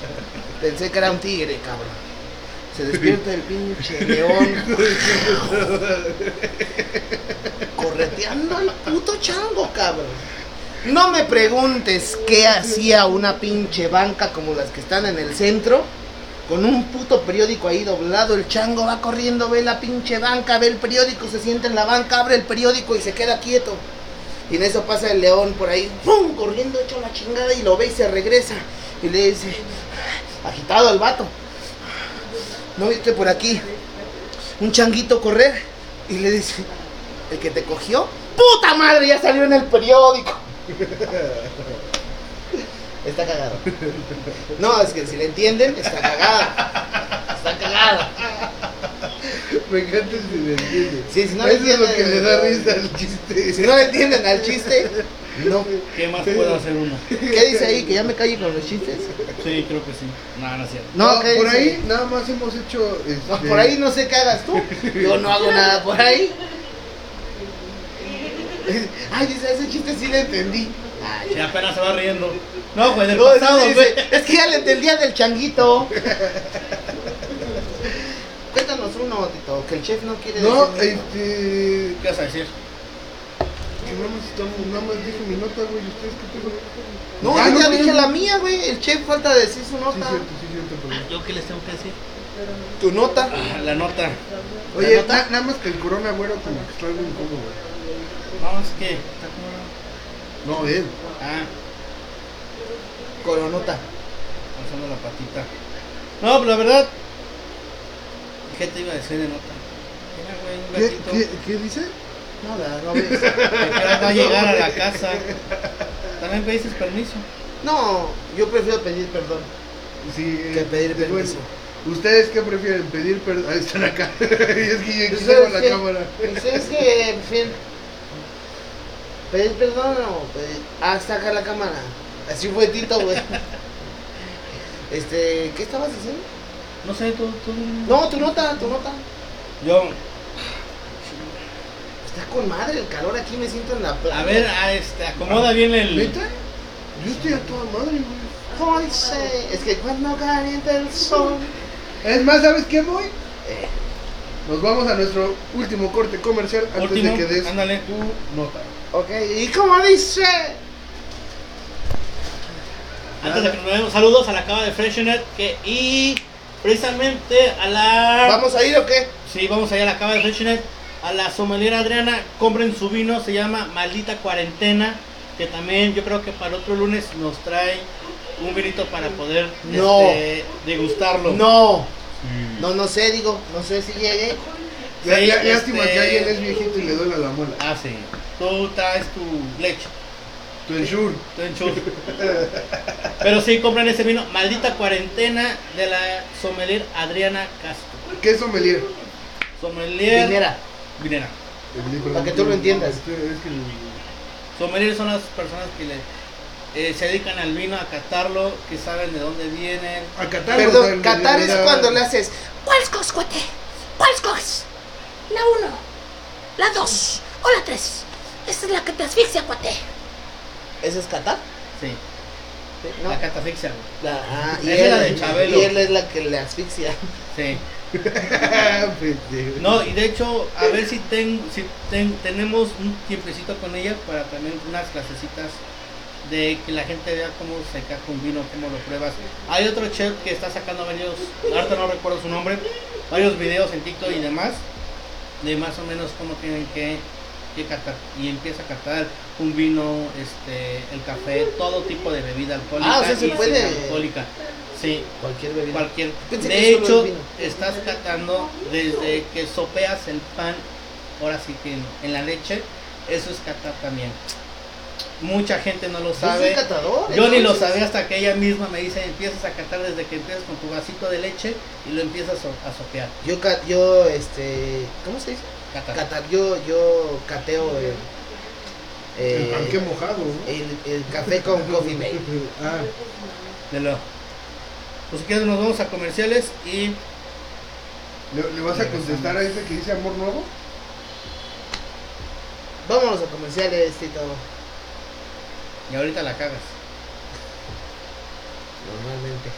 Pensé que era un tigre, cabrón. Se despierta el pinche león. Correteando al puto chango, cabrón. No me preguntes qué hacía una pinche banca como las que están en el centro con un puto periódico ahí doblado, el chango va corriendo, ve la pinche banca, ve el periódico, se sienta en la banca, abre el periódico y se queda quieto. Y en eso pasa el león por ahí, ¡pum! corriendo hecho la chingada y lo ve y se regresa. Y le dice, agitado el vato, ¿no viste por aquí un changuito correr? Y le dice, ¿el que te cogió? ¡Puta madre! Ya salió en el periódico. Está cagado. No, es que si le entienden, está cagada. Está cagada. Me encanta si le entiendes. Sí, si no Eso es lo entienden, que le da risa al chiste. Si no le entienden al chiste, no. ¿Qué más puedo hacer uno? ¿Qué dice ahí? ¿Que ya me calle con los chistes? Sí, creo que sí. No, no es cierto. No, No, ¿qué por dice? ahí nada más hemos hecho. No, este, por ahí no sé qué hagas tú. Yo no hago nada por ahí. Ay, dice, ese chiste sí le entendí. Ay, Y apenas se va riendo. No, güey, del No, pasado, dice, güey. es que ya le entendía del changuito. Cuéntanos uno, Tito, que el chef no quiere No, decir. este. ¿Qué vas a decir? Que nada más estamos, nada más dije mi nota, güey. ¿Ustedes qué tengo? No, Ah, yo ya no, dije no. la mía, güey. El chef falta decir su Sí, nota. cierto, sí, cierto, perdón. ¿Yo qué les tengo que decir? Tu nota. Ah, la nota. Oye, ¿La nota? na- nada más que el corona, güero, como que está algo incómodo, güey. No, es que. Está como. No, él. Ah, Coronota. alzando la patita. No, pero la verdad. ¿Qué te iba a decir de nota? Mira, güey, un ¿Qué, gatito. qué, ¿Qué dice? Nada, no ves. Va a llegar a la casa. También pediste permiso. No, yo prefiero pedir perdón. Sí, Que eh, pedir bueno, permiso. ¿Ustedes qué prefieren? ¿Pedir perdón? Ahí están acá. y es que yo aquí Pues tengo la que- cámara. pues es que prefieren pedir perdón o pedir. Ah, saca la cámara. Así fue Tito, güey. Este, ¿qué estabas diciendo? No sé, tú. tú... No, tu nota, tu nota. Yo. Está con madre el calor aquí, me siento en la playa. A ver, a este, acomoda bien el. ¿Neta? Yo estoy a toda madre, güey. Es que cuando calienta el sol. Es más, ¿sabes qué, voy? Eh, Nos vamos a nuestro último corte comercial antes Último, de que des ándale. tu nota. ok, ¿y cómo dice? Antes de que nos vayamos, saludos a la cava de Freshenet que, y precisamente a la. ¿Vamos a ir o qué? Sí, vamos allá a la cava de Freshenet. A la sommelier Adriana, compren su vino, se llama Maldita Cuarentena. Que también yo creo que para otro lunes nos trae un vinito para poder No. este, degustarlo. No, no, no sé, digo, no sé si llegue. Sí, ya- lástima este- que alguien es viejito y le duele la muela. Ah, sí. Tú traes tu leche. Tu enchufre. Pero sí, compran ese vino. Maldita Cuarentena de la sommelier Adriana Castro. ¿Qué es sommelier? Sommelier. Vinera. Vinera. Para que tú lo entiendas. Es es Sommelier son las personas que le, eh, se dedican al vino, a catarlo, que saben de dónde vienen. A Qatar, Perdón, o sea, Qatar es cuando le haces. ¿Cuál escoges, cuate? ¿Cuál escoges? La 1, la 2 o la 3. Esa es la que te asfixia, cuate. ¿Esa es Qatar? Sí, Sí, ¿no? la catafixia. güey. La- ah, y, es la él, de Chabelo. y él es la que le asfixia. Sí. Pendejo. No, y de hecho, a ver si, ten, si ten- tenemos un tiempecito con ella para también unas clasecitas de que la gente vea cómo se caja un vino, cómo lo pruebas. Hay otro chef que está sacando varios, ahorita no recuerdo su nombre, varios videos en TikTok y demás, de más o menos cómo tienen que, catar. Y empieza a catar un vino, este, el café, todo tipo de bebida alcohólica Ah, o sea, se puede- alcohólica. Sí, Cualquier bebida. cualquier. De hecho, estás catando desde que sopeas el pan, ahora sí que en, en la leche, eso es catar también. Mucha gente no lo Yo sabe. catador, Yo ni lo sabía hasta que ella misma me dice, empiezas a catar desde que empiezas con tu vasito de leche y lo empiezas a so- a sopear. Yo, yo, este, ¿cómo se dice? Catar. Catar. Yo, yo cateo el, El eh, panque mojado, ¿no? el, el café con coffee mate. Ah, De lo. Pues si quieres nos vamos a comerciales y ¿le, le vas a contestar a ese que dice amor nuevo? Vámonos a comerciales, Tito. y ahorita la cagas. Normalmente.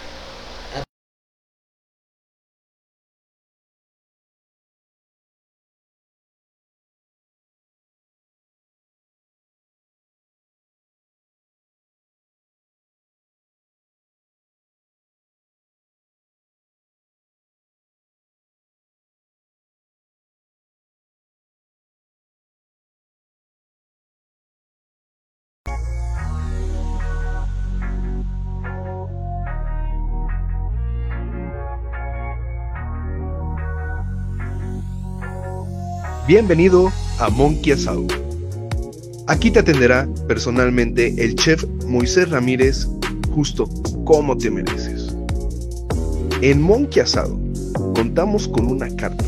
Bienvenido a Monkey Asado. Aquí te atenderá personalmente el chef Moisés Ramírez, justo como te mereces. En Monkey Asado contamos con una carta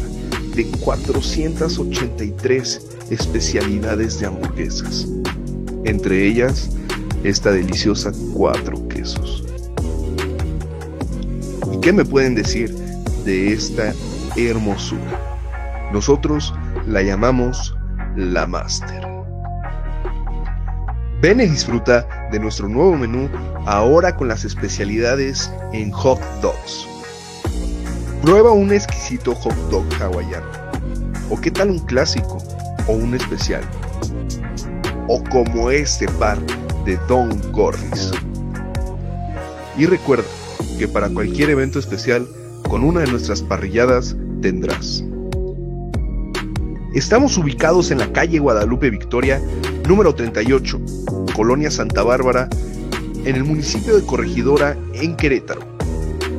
de 483 especialidades de hamburguesas, entre ellas esta deliciosa cuatro quesos. ¿Y qué me pueden decir de esta hermosura? Nosotros la llamamos la Master. Ven y disfruta de nuestro nuevo menú ahora con las especialidades en hot dogs. Prueba un exquisito hot dog hawaiano. ¿O qué tal un clásico o un especial? O como este par de Don Gorris. Y recuerda que para cualquier evento especial, con una de nuestras parrilladas tendrás. Estamos ubicados en la calle Guadalupe Victoria, número 38, Colonia Santa Bárbara, en el municipio de Corregidora, en Querétaro.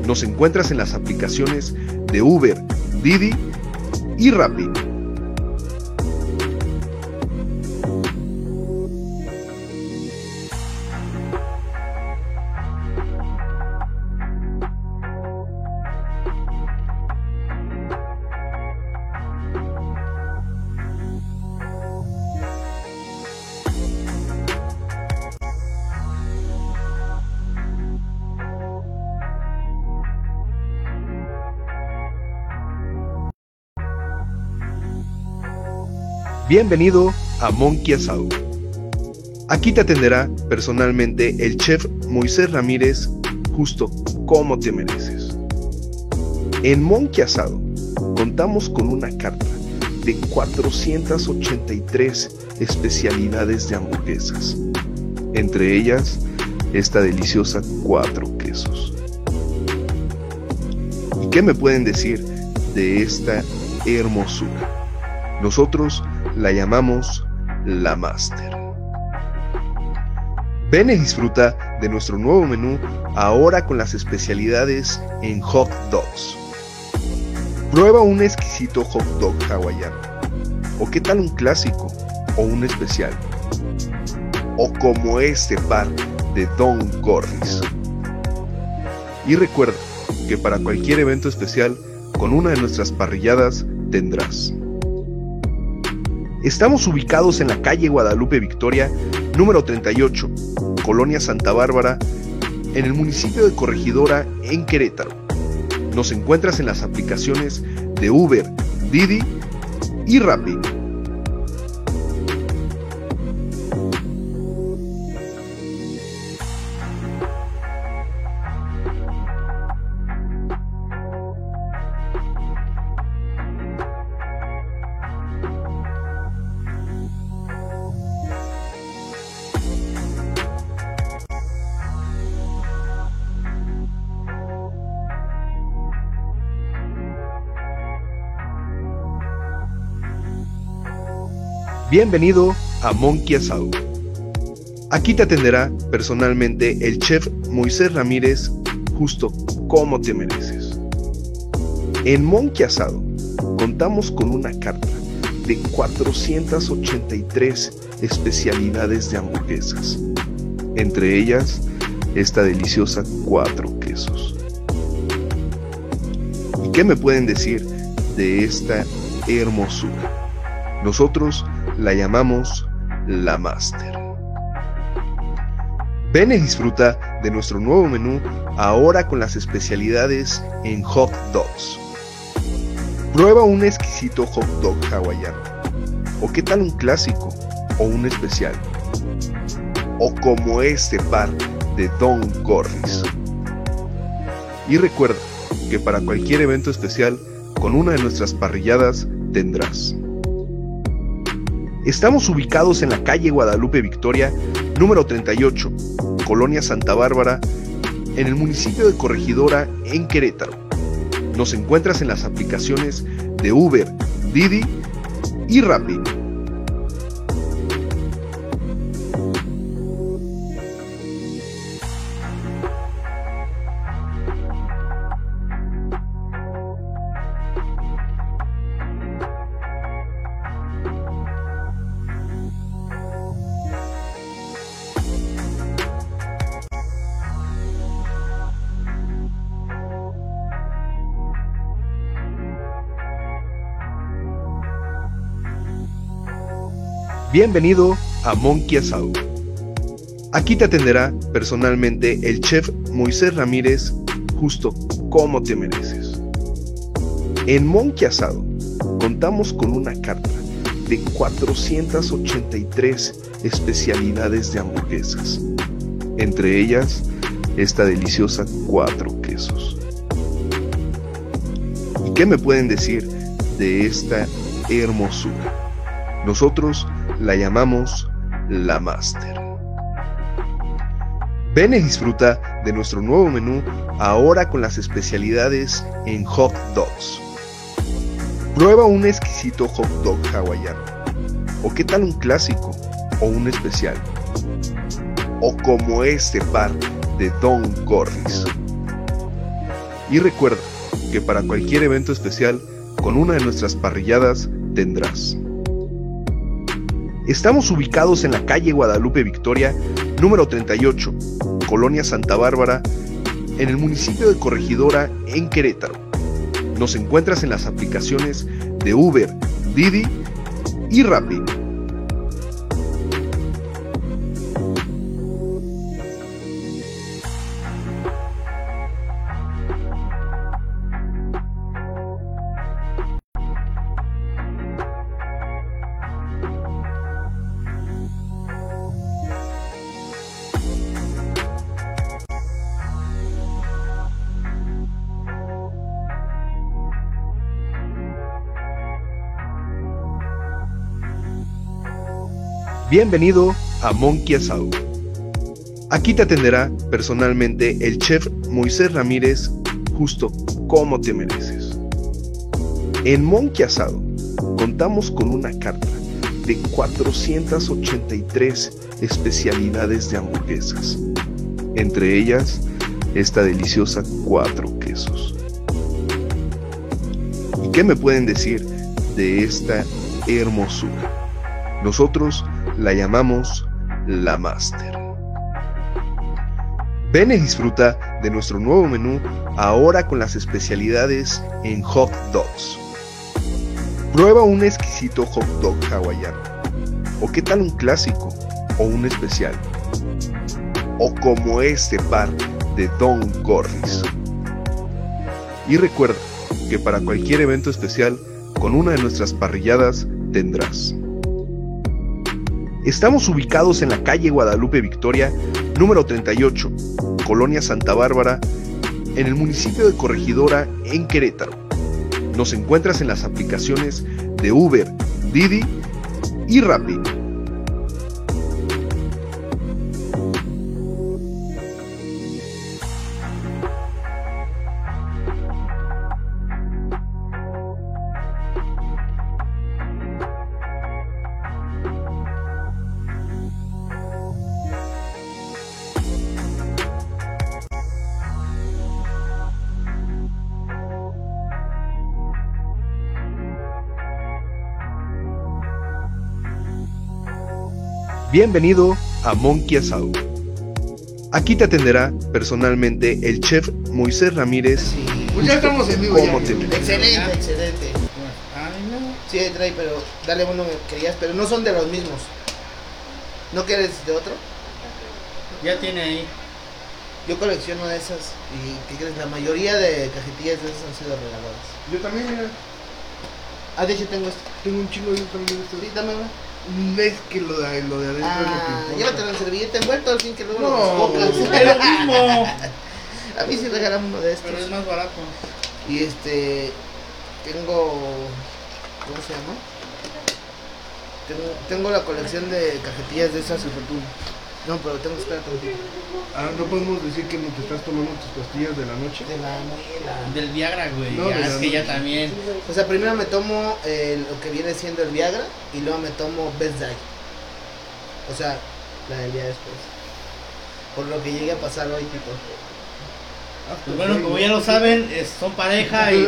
Nos encuentras en las aplicaciones de Uber, Didi y Rappi. Bienvenido a Monkey Asado. Aquí te atenderá personalmente el chef Moisés Ramírez, justo como te mereces. En Monkey Asado contamos con una carta de 483 especialidades de hamburguesas, entre ellas esta deliciosa cuatro quesos. ¿Y qué me pueden decir de esta hermosura? Nosotros la llamamos la Master. Ven y disfruta de nuestro nuevo menú ahora con las especialidades en hot dogs. Prueba un exquisito hot dog hawaiano. ¿O qué tal un clásico o un especial? O como este par de Don Gorris. Y recuerda que para cualquier evento especial, con una de nuestras parrilladas tendrás. Estamos ubicados en la calle Guadalupe Victoria, número 38, Colonia Santa Bárbara, en el municipio de Corregidora, en Querétaro. Nos encuentras en las aplicaciones de Uber, Didi y Rappi. Bienvenido a Monkey Asado. Aquí te atenderá personalmente el chef Moisés Ramírez, justo como te mereces. En Monkey Asado contamos con una carta de 483 especialidades de hamburguesas, entre ellas esta deliciosa cuatro quesos. ¿Y qué me pueden decir de esta hermosura? Nosotros la llamamos la Master. Ven y disfruta de nuestro nuevo menú ahora con las especialidades en hot dogs. Prueba un exquisito hot dog hawaiano. ¿O qué tal un clásico o un especial? O como este par de Don Corris. Y recuerda que para cualquier evento especial, con una de nuestras parrilladas tendrás. Estamos ubicados en la calle Guadalupe Victoria, número 38, Colonia Santa Bárbara, en el municipio de Corregidora, en Querétaro. Nos encuentras en las aplicaciones de Uber, Didi y Rappi. Bienvenido a Monkey Asado. Aquí te atenderá personalmente el chef Moisés Ramírez, justo como te mereces. En Monkey Asado contamos con una carta de 483 especialidades de hamburguesas, entre ellas esta deliciosa cuatro quesos. ¿Y qué me pueden decir de esta hermosura? Nosotros la llamamos la Master. Ven y disfruta de nuestro nuevo menú ahora con las especialidades en hot dogs. Prueba un exquisito hot dog hawaiano. ¿O qué tal un clásico o un especial? O como este par de Don Corris. Y recuerda que para cualquier evento especial, con una de nuestras parrilladas tendrás. Estamos ubicados en la calle Guadalupe Victoria, número 38, Colonia Santa Bárbara, en el municipio de Corregidora, en Querétaro. Nos encuentras en las aplicaciones de Uber, Didi y Rappi. Bienvenido a Monkey Asado. Aquí te atenderá personalmente el chef Moisés Ramírez, justo como te mereces. En Monkey Asado contamos con una carta de 483 especialidades de hamburguesas, entre ellas esta deliciosa cuatro quesos. ¿Y qué me pueden decir de esta hermosura? Nosotros la llamamos la Master. Ven y disfruta de nuestro nuevo menú ahora con las especialidades en hot dogs. Prueba un exquisito hot dog hawaiano. ¿O qué tal un clásico o un especial? O como este par de Don Corris. Y recuerda que para cualquier evento especial, con una de nuestras parrilladas tendrás. Estamos ubicados en la calle Guadalupe Victoria, número 38, Colonia Santa Bárbara, en el municipio de Corregidora, en Querétaro. Nos encuentras en las aplicaciones de Uber, Didi y Rappi. Bienvenido a Monkey Asado. Aquí te atenderá personalmente el chef Moisés Ramírez. Pues ya estamos en vivo. ¿Cómo ya. Excelente, excelente. Ay, no. Sí, trae, pero dale uno que querías, pero no son de los mismos. ¿No quieres de otro? Ya tiene ahí. Yo colecciono de esas y ¿qué crees? La mayoría de cajetillas de esas han sido regaladas. Yo también, mira. Ah, de hecho tengo esto. Tengo un chingo de también de esto. Sí, dame una. Es que lo de, lo de adentro Ah, es lo que llévatelo en servilleta envuelto al fin que luego No. Es lo mismo. A mí sí regalan uno de estos. Pero es más barato. Y este. Tengo. ¿Cómo se llama? Tengo, tengo la colección de cajetillas de esas No, pero tengo que esperar tantito. Ah, no podemos decir que no te estás tomando tus pastillas de la noche. De la muela. Del Viagra, güey. No, ya, de es la que ya también. O sea, primero me tomo eh, lo que viene siendo el Viagra y luego me tomo Best Die. O sea, la del día después. Por lo que llegue a pasar hoy, tipo. Pues bueno, como ya lo saben, es- son pareja y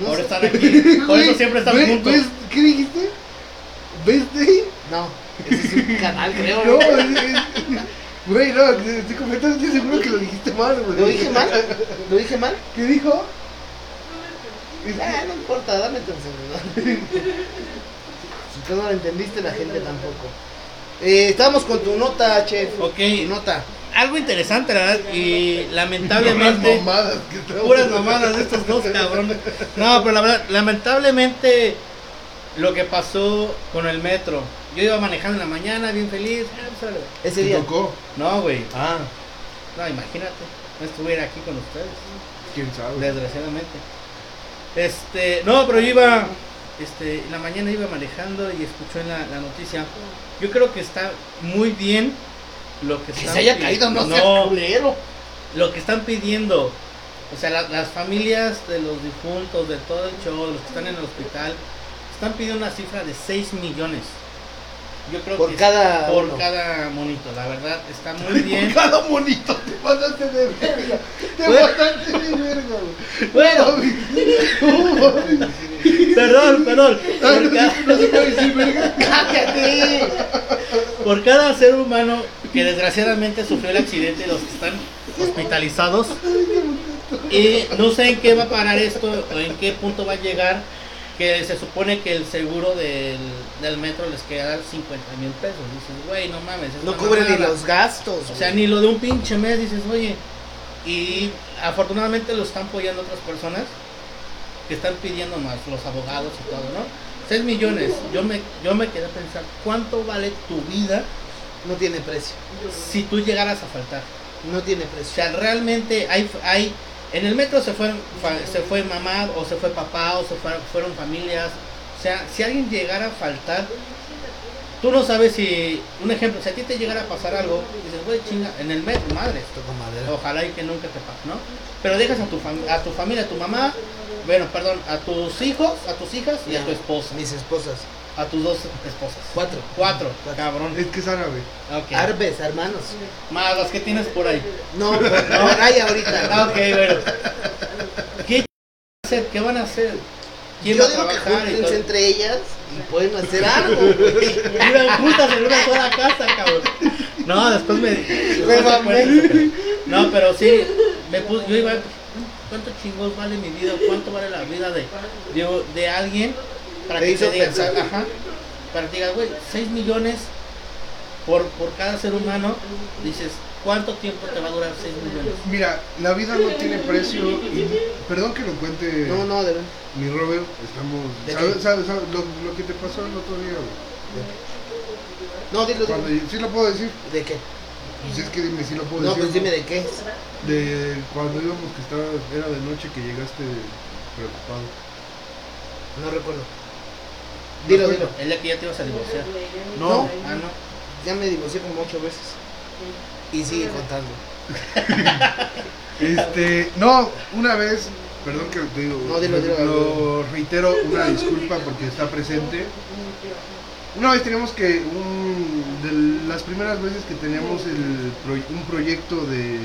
No ahora están aquí. Por eso siempre están ¿Ves- juntos. ¿Qué dijiste? ¿Ves de No, ese es un canal, creo. No, Güey, no, estoy completamente seguro que lo dijiste mal, güey. ¿Lo dije mal? ¿Lo dije mal? ¿Qué dijo? Ah, no importa, dame tu celular. Si tú no lo entendiste, la gente tampoco. Eh, estamos con tu nota, chef. Ok. Tu nota. Algo interesante, la verdad, y lamentablemente. Puras mamadas puras mamadas de estos dos cabrones. No, pero la verdad, lamentablemente lo que pasó con el metro. Yo iba manejando en la mañana, bien feliz. ah, pues. Ese ¿Te día. tocó? No, güey. Ah, No, imagínate. No estuviera aquí con ustedes. quién sabe. Desgraciadamente. Este, no, pero yo iba, este, en la mañana iba manejando y escuché en la, la noticia. Yo creo que está muy bien lo que Que están se haya caído, no, sea no, culero. lo que están pidiendo. O sea, la- las familias de los difuntos, de todo el show, los que están en el hospital, están pidiendo una cifra de 6 millones. Yo creo Por que cada por uno. cada monito, la verdad está muy bien. Cada monito te mandaste de verga. Te mandaste de verga. Bueno, perdón, perdón. Por no, cada- no se puede decir verga. ¡Cállate! por cada ser humano que desgraciadamente sufrió el accidente, los que están hospitalizados, y no sé en qué va a parar esto, o en qué punto va a llegar, que se supone que el seguro del, del metro les queda 50 mil pesos. Dices, güey, no mames. es No cubre ni mamada". los gastos. O sea, ni lo de un pinche mes, dices, oye. Y afortunadamente lo están apoyando otras personas que están pidiendo más, los abogados y todo, ¿no? 6 millones. Yo me, yo me quedé a pensar, ¿cuánto vale tu vida No tiene precio. si tú llegaras a faltar? No tiene O precio. sea, realmente hay, hay en el metro se fue, fa- se fue mamá, o se fue papá, o se fueron, fueron familias. O sea, si alguien llegara a faltar, tú no sabes si, un ejemplo, si a ti te llegara a pasar algo, dices, güey, chinga, en el metro, madre, ojalá y que nunca te pase, ¿no? Pero dejas a tu, a tu familia, a tu mamá, bueno, perdón, a tus hijos, a tus hijas y a tu esposa, Mis esposas. A tus dos esposas. Cuatro. Cuatro, Cuatro. cabrón. Es que es árabe. Arbes, hermanos. Más las que tienes por ahí. No, por, por ahí ahorita. Ah, ok, bueno. ¿Qué hacer? ¿Qué van a hacer? ¿Quién Yo va a digo que júntense todo? entre ellas y pueden hacer algo, güey. Juntas en una sola casa, cabrón. No, después me. No, pero sí, me puse, yo iba, ¿cuánto chingos vale mi vida? ¿Cuánto vale la vida de, de, de alguien? Para Te que hizo te digas, pensar. ajá, para que digas, güey, 6 millones por, por cada ser humano, dices, ¿cuánto tiempo te va a durar 6 millones? Mira, la vida no tiene precio. Y, perdón que lo cuente No, no, de verdad. mi Robert. Estamos. ¿De ¿Sabes, sabes, sabes lo, lo que te pasó el otro día, güey? No, dilo, dilo. Cuando, ¿Sí lo puedo decir? ¿De qué? Pues es que dime si lo puedo No, decir. pues dime de qué. De cuando íbamos que estaba, era de noche que llegaste preocupado. No recuerdo. Dilo, dilo. Es la que ya te ibas a divorciar. No, Ah, no. Ya me divorcié como ocho veces. Y sigue contando. este, no, una vez, perdón que te digo, No, dilo, dilo, lo reitero, una disculpa porque está presente. Una vez teníamos que, un, de las primeras veces que teníamos el, un proyecto de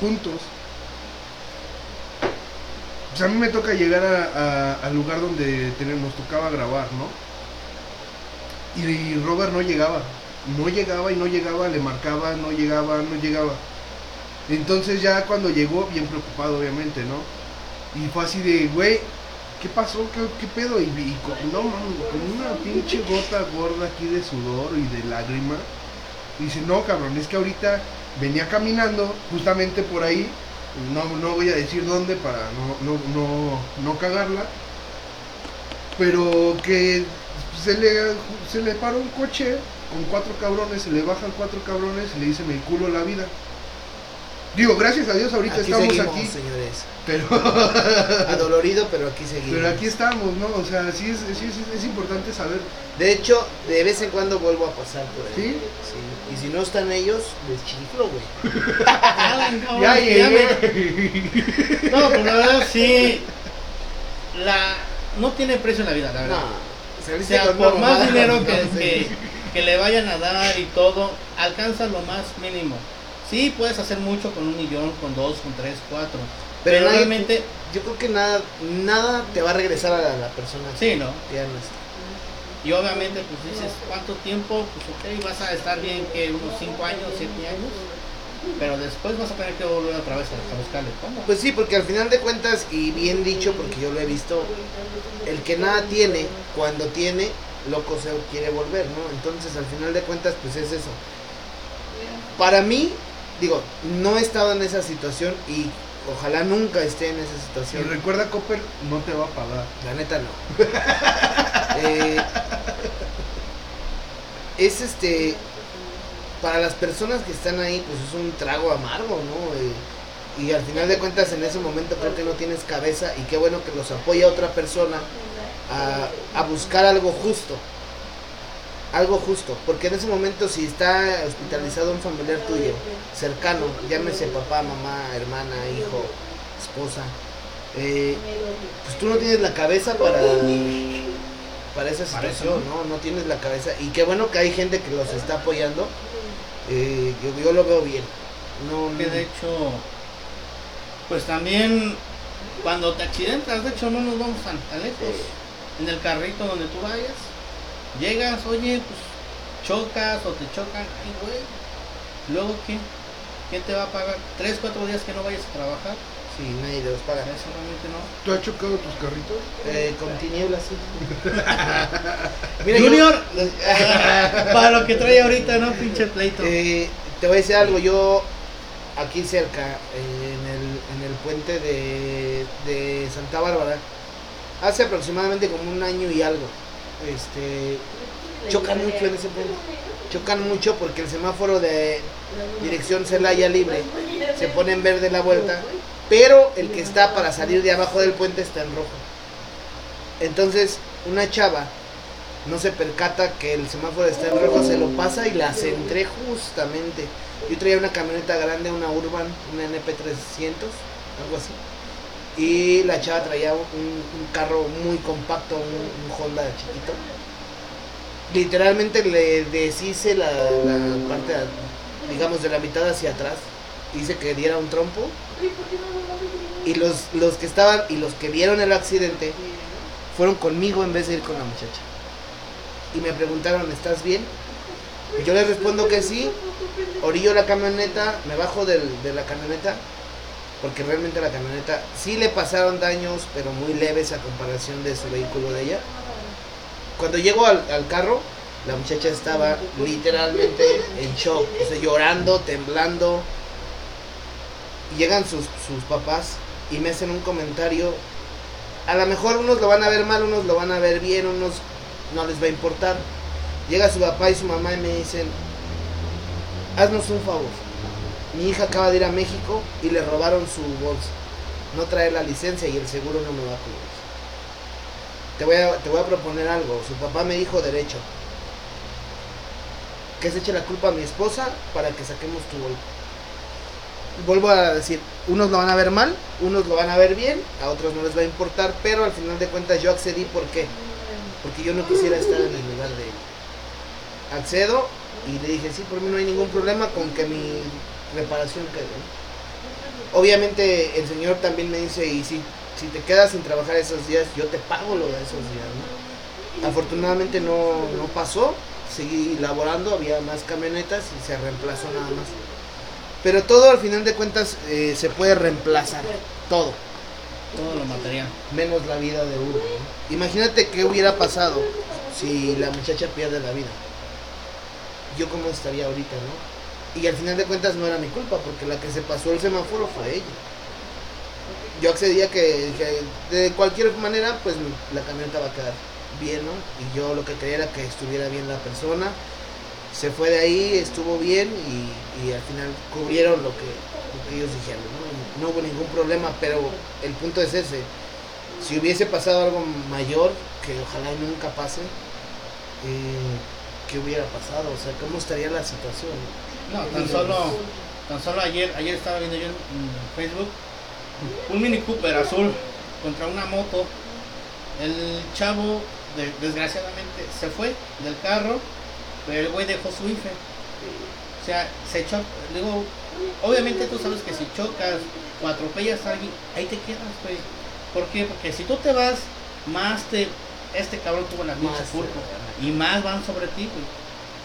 juntos, pues a mí me toca llegar a- al lugar donde nos tocaba grabar, ¿no? Y Robert no llegaba. No llegaba y no llegaba, le marcaba, no llegaba, no llegaba. Entonces ya cuando llegó, bien preocupado obviamente, ¿no? Y fue así de, güey, ¿qué pasó? ¿Qué, pedo? Y, no, con una pinche gota gorda aquí de sudor y de lágrima. Y dice, no, cabrón, es que ahorita venía caminando justamente por ahí. No, no voy a decir dónde para no, no, no, no cagarla. Pero que se le, se le paró un coche con cuatro cabrones, se le bajan cuatro cabrones y le dicen el culo la vida. Digo, gracias a Dios ahorita Aquí estamos seguimos, aquí. señores. Pero, Adolorido, pero aquí seguimos. pero aquí estamos, ¿no? O sea, sí es, sí es, es importante saber. De hecho, de vez en cuando vuelvo a pasar por ahí. ¿Sí? Sí. Y si no están ellos, les chiflo, güey. Ya, no, Ya ya me- No, pues la verdad sí. La... No tiene precio en la vida, la verdad. No, O sea, con por más dinero no que, que, que le vayan a dar y todo, alcanza lo más mínimo. Sí, puedes hacer mucho con un millón, con dos, con tres, cuatro. Pero, nadie- realmente, Yo creo que nada, nada te va a regresar a la, la persona. sí, ¿no? Y obviamente, pues dices, ¿cuánto tiempo? Pues ok, vas a estar bien que unos 5 años, 7 años. Pero después vas a tener que volver otra vez a, a buscarle cómo. Pues sí, porque al final de cuentas, y bien dicho, porque yo lo he visto, el que nada tiene, cuando tiene, loco se quiere volver, ¿no? Entonces, al final de cuentas, pues es eso. Para mí, digo, no he estado en esa situación y ojalá nunca esté en esa Y situación. recuerda, Copper no te va a pagar. La neta no. Eh, es este. Para las personas que están ahí, pues es un trago amargo, ¿no? Eh, y al final de cuentas, en ese momento creo que no tienes cabeza y qué bueno que los apoya otra persona a, a buscar algo justo. Algo justo, porque en ese momento si está hospitalizado un familiar tuyo, cercano, llámese papá, mamá, hermana, hijo, esposa, eh, pues tú no tienes la cabeza para para esa situación, ¿no? No tienes la cabeza. Y qué bueno que hay gente que los está apoyando. Eh, yo, yo lo veo bien. No, de hecho, pues también cuando te accidentas, de hecho no nos vamos tan, tan lejos. En el carrito donde tú vayas, llegas, oye, pues chocas o te chocan, ay güey, luego ¿quién? ¿Quién te va a pagar? ¿Tres, cuatro días que no vayas a trabajar? Sí, nadie los paga. Eso realmente no. ¿Tú has chocado tus carritos? Eh, con tinieblas, sí. Mira, yo- Junior, para lo que trae ahorita, ¿no? Pinche pleito. Eh, te voy a decir algo, yo aquí cerca, eh, en, el, en el puente de, de Santa Bárbara, hace aproximadamente como un año y algo, este, chocan mucho en ese puente, chocan mucho porque el semáforo de dirección Celaya libre se pone en verde la vuelta, pero el que está para salir de abajo del puente está en rojo. Entonces, una chava no se percata que el semáforo está en rojo, se lo pasa y la centré justamente. Yo traía una camioneta grande, una Urban, una NP300, algo así. Y la chava traía un, carro muy compacto, un, Honda chiquito. Literalmente le deshice la, parte, digamos, de la mitad hacia atrás. Hice que diera un trompo. Y los, los que estaban y los que vieron el accidente fueron conmigo en vez de ir con la muchacha y me preguntaron, ¿estás bien? Yo les respondo que sí, orillo la camioneta, me bajo de la camioneta, porque realmente la camioneta sí le pasaron daños, pero muy leves a comparación de su vehículo de ella. Cuando llego al, carro, la muchacha estaba literalmente en shock, o sea, llorando, temblando. Llegan sus, sus papás y me hacen un comentario. A lo mejor unos lo van a ver mal, unos lo van a ver bien, unos no les va a importar. Llega su papá y su mamá y me dicen, haznos un favor. Mi hija acaba de ir a México y le robaron su bolsa. No trae la licencia y el seguro no me va a cubrir. Te voy a, te voy a proponer algo. Su papá me dijo derecho. Que se eche la culpa a mi esposa para que saquemos tu bolsa. Vuelvo a decir, unos lo van a ver mal, unos lo van a ver bien, a otros no les va a importar, pero al final de cuentas yo accedí porque porque yo no quisiera estar en el lugar de él. Accedo y le dije, sí, por mí no hay ningún problema con que mi reparación. ¿no? Obviamente el señor también me dice, y si, si te quedas sin trabajar esos días, yo te pago lo de esos días. ¿no? Afortunadamente no, no pasó, seguí laborando, había más camionetas y se reemplazó nada más. Pero todo al final de cuentas eh, se puede reemplazar, todo, Todo lo material. menos la vida de uno. ¿no? Imagínate qué hubiera pasado si la muchacha pierde la vida. Yo cómo estaría ahorita, ¿no? Y al final de cuentas no era mi culpa, porque la que se pasó el semáforo fue ella. Yo accedía que, de cualquier manera, pues la camioneta va a quedar bien, ¿no? Y yo lo que quería era que estuviera bien la persona. Se fue de ahí, estuvo bien y, y al final cubrieron lo que, lo que ellos dijeron, ¿no? No hubo ningún problema, pero el punto es ese. Si hubiese pasado algo mayor, que ojalá nunca pase, eh, ¿qué hubiera pasado? O sea, ¿cómo estaría la situación? No, tan solo, tan solo ayer, ayer estaba viendo yo en, Facebook un Mini Cooper azul contra una moto. El chavo, de- desgraciadamente, se fue del carro, pero el güey dejó su IFE. O sea, se echó, digo, obviamente tú sabes que si chocas o atropellas a alguien, ahí te quedas, güey. ¿Por qué? Porque si tú te vas, más te, este cabrón tuvo la pinche Más, culpa. Y más van sobre ti, güey.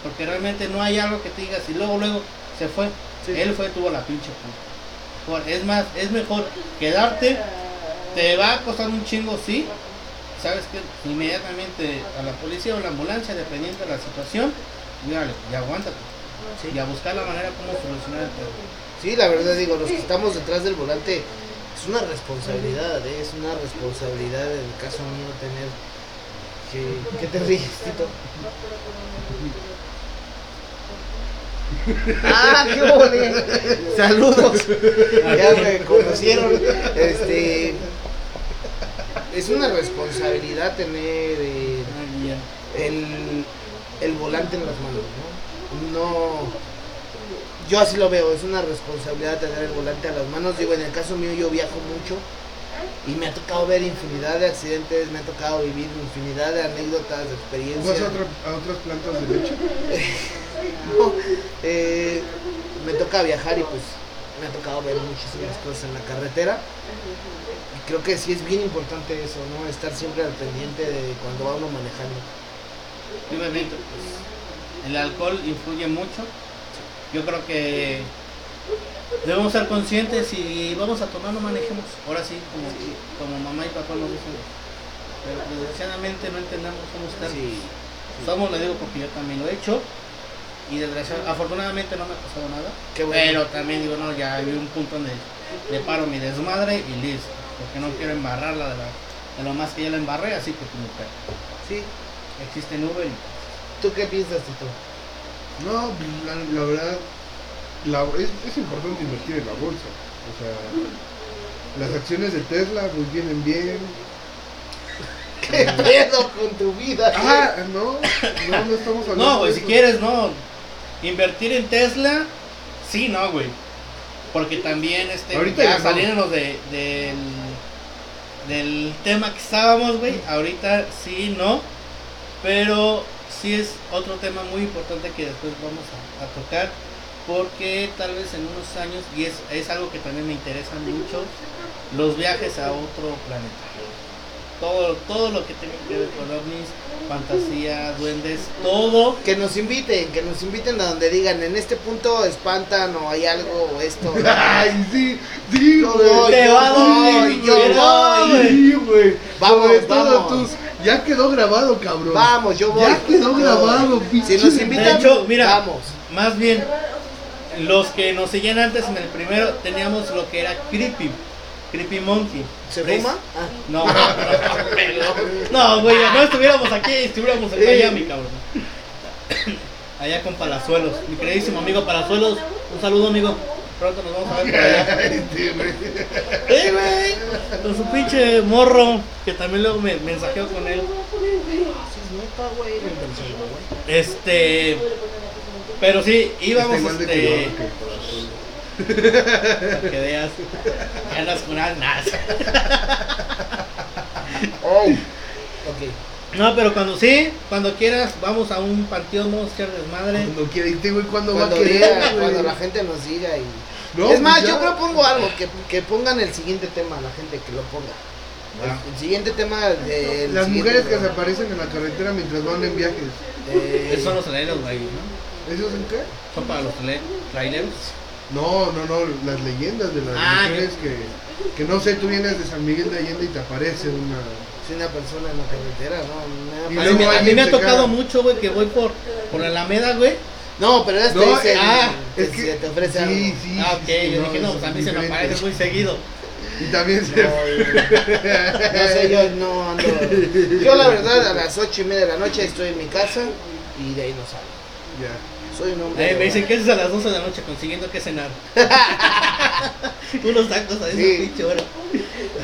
Porque realmente no hay algo que te digas y luego, luego se fue. Él fue, tuvo la pinche culpa. Por- Es más, es mejor quedarte. Te va a costar un chingo, sí. Sabes que inmediatamente a la policía o la ambulancia, dependiendo de la situación, y órale, y aguántate. Y a buscar la manera como solucionar el problema. Sí, la verdad digo, los que estamos detrás del volante es una responsabilidad, ¿eh? es una responsabilidad en el caso mío tener que... ¿Qué te ríes, Tito? ¡Ah, qué ole! Saludos. Ya me conocieron. Este es una responsabilidad tener eh, el, el volante en las manos, ¿no? No yo así lo veo, es una responsabilidad tener el volante a las manos. Digo, en el caso mío yo viajo mucho y me ha tocado ver infinidad de accidentes, me ha tocado vivir infinidad de anécdotas, de ¿Vas experiencias. a, otra- a otras plantas de leche? No, eh, me toca viajar y pues me ha tocado ver muchísimas cosas en la carretera. Y creo que sí es bien importante eso, ¿no? Estar siempre al pendiente de cuando va uno manejando. Obviamente, pues, el alcohol influye mucho. Yo creo que debemos ser conscientes y vamos a tomar, no manejemos. Ahora sí, como, como mamá y papá nos dicen. Pero desgraciadamente no entendemos cómo estar. Somos, le digo porque yo también lo he hecho. Y desgraciadamente, afortunadamente no me ha pasado nada. Qué bueno. Pero también digo, no, ya hay un punto donde le paro mi desmadre y listo. Porque no quiero embarrarla de, la, de lo más que ya la embarré, así que como que Sí. existe Uber y ¿Tú qué piensas, Tito? No, la, la verdad, la- es, es importante invertir en la bolsa. O sea, las acciones de Tesla pues vienen bien. ¿Qué pedo con tu vida? Ah, no, no, no estamos hablando. No, güey, si quieres, no. Invertir en Tesla, sí, no, güey. Porque también, este, Ahorita ya ya no. saliéndonos de, del, del tema que estábamos, güey. Ahorita sí, no. Pero sí es otro tema muy importante que después vamos a, a tocar. Porque tal vez en unos años, y es, es algo que también me interesa mucho, los viajes a otro planeta. Todo, todo lo que tenga que ver con ovnis, fantasía, duendes, todo. Que nos inviten, que nos inviten a donde digan, en este punto espantan o hay algo o esto. Ay, sí, sí, Yo güey. voy, Te yo va a dar voy, un yo verano, voy. Sí, güey. Vamos, Sobre vamos. Ya quedó grabado, cabrón. Vamos, yo voy. Ya quedó Yo grabado, voy. Si nos invitan, De hecho, mira, vamos. más bien, los que nos seguían antes en el primero teníamos lo que era Creepy, Creepy Monkey. ¿Se Pres- fuma? Ah. No, no, no, no, güey, no estuviéramos aquí, estuviéramos en Miami, cabrón. Allá con Palazuelos, mi queridísimo amigo Palazuelos, un saludo, amigo. Pronto nos vamos a ver por allá. ¡Eh, güey! Con su pinche morro, que también luego me mensajeó con él. Este. Pero sí, íbamos este. cuidado que. Para que veas. Con almas. Ok. No, pero cuando sí, cuando quieras, vamos a un panteón, vamos a echar desmadre. Cuando quiera, y este güey, ¿cuándo Cuando, va a querer? diga, cuando la gente nos diga y... No, es más, pues yo ya. propongo algo, que, que pongan el siguiente tema, la gente que lo ponga. El siguiente tema de Las mujeres que se aparecen en la carretera mientras van en viajes. Eh, Esos son los traileros, güey, ¿no? ¿Esos en qué? Son para los traile- traileros. No, no, no, las leyendas de las Ah, mujeres que, que no sé, tú vienes de San Miguel de Allende y te aparece una... Si una persona en la carretera, no. A mí, me- a mí alguien me ha tocado mucho, güey, que voy por, por la Alameda, güey. No, pero este No, es el, ah, que es que- se te ofrece sí, algo. sí, ah, ok, sí, yo dije, no, es pues a mí se me aparece muy seguido. Y también se... No, No sé, yo no ando. Yo, la verdad, a las ocho y media de la noche estoy en mi casa y de ahí no salgo. Ya. Soy un hombre. Eh, me dicen que es a las 12 de la noche consiguiendo que cenar. Unos tacos a esa Sí. pinche hora.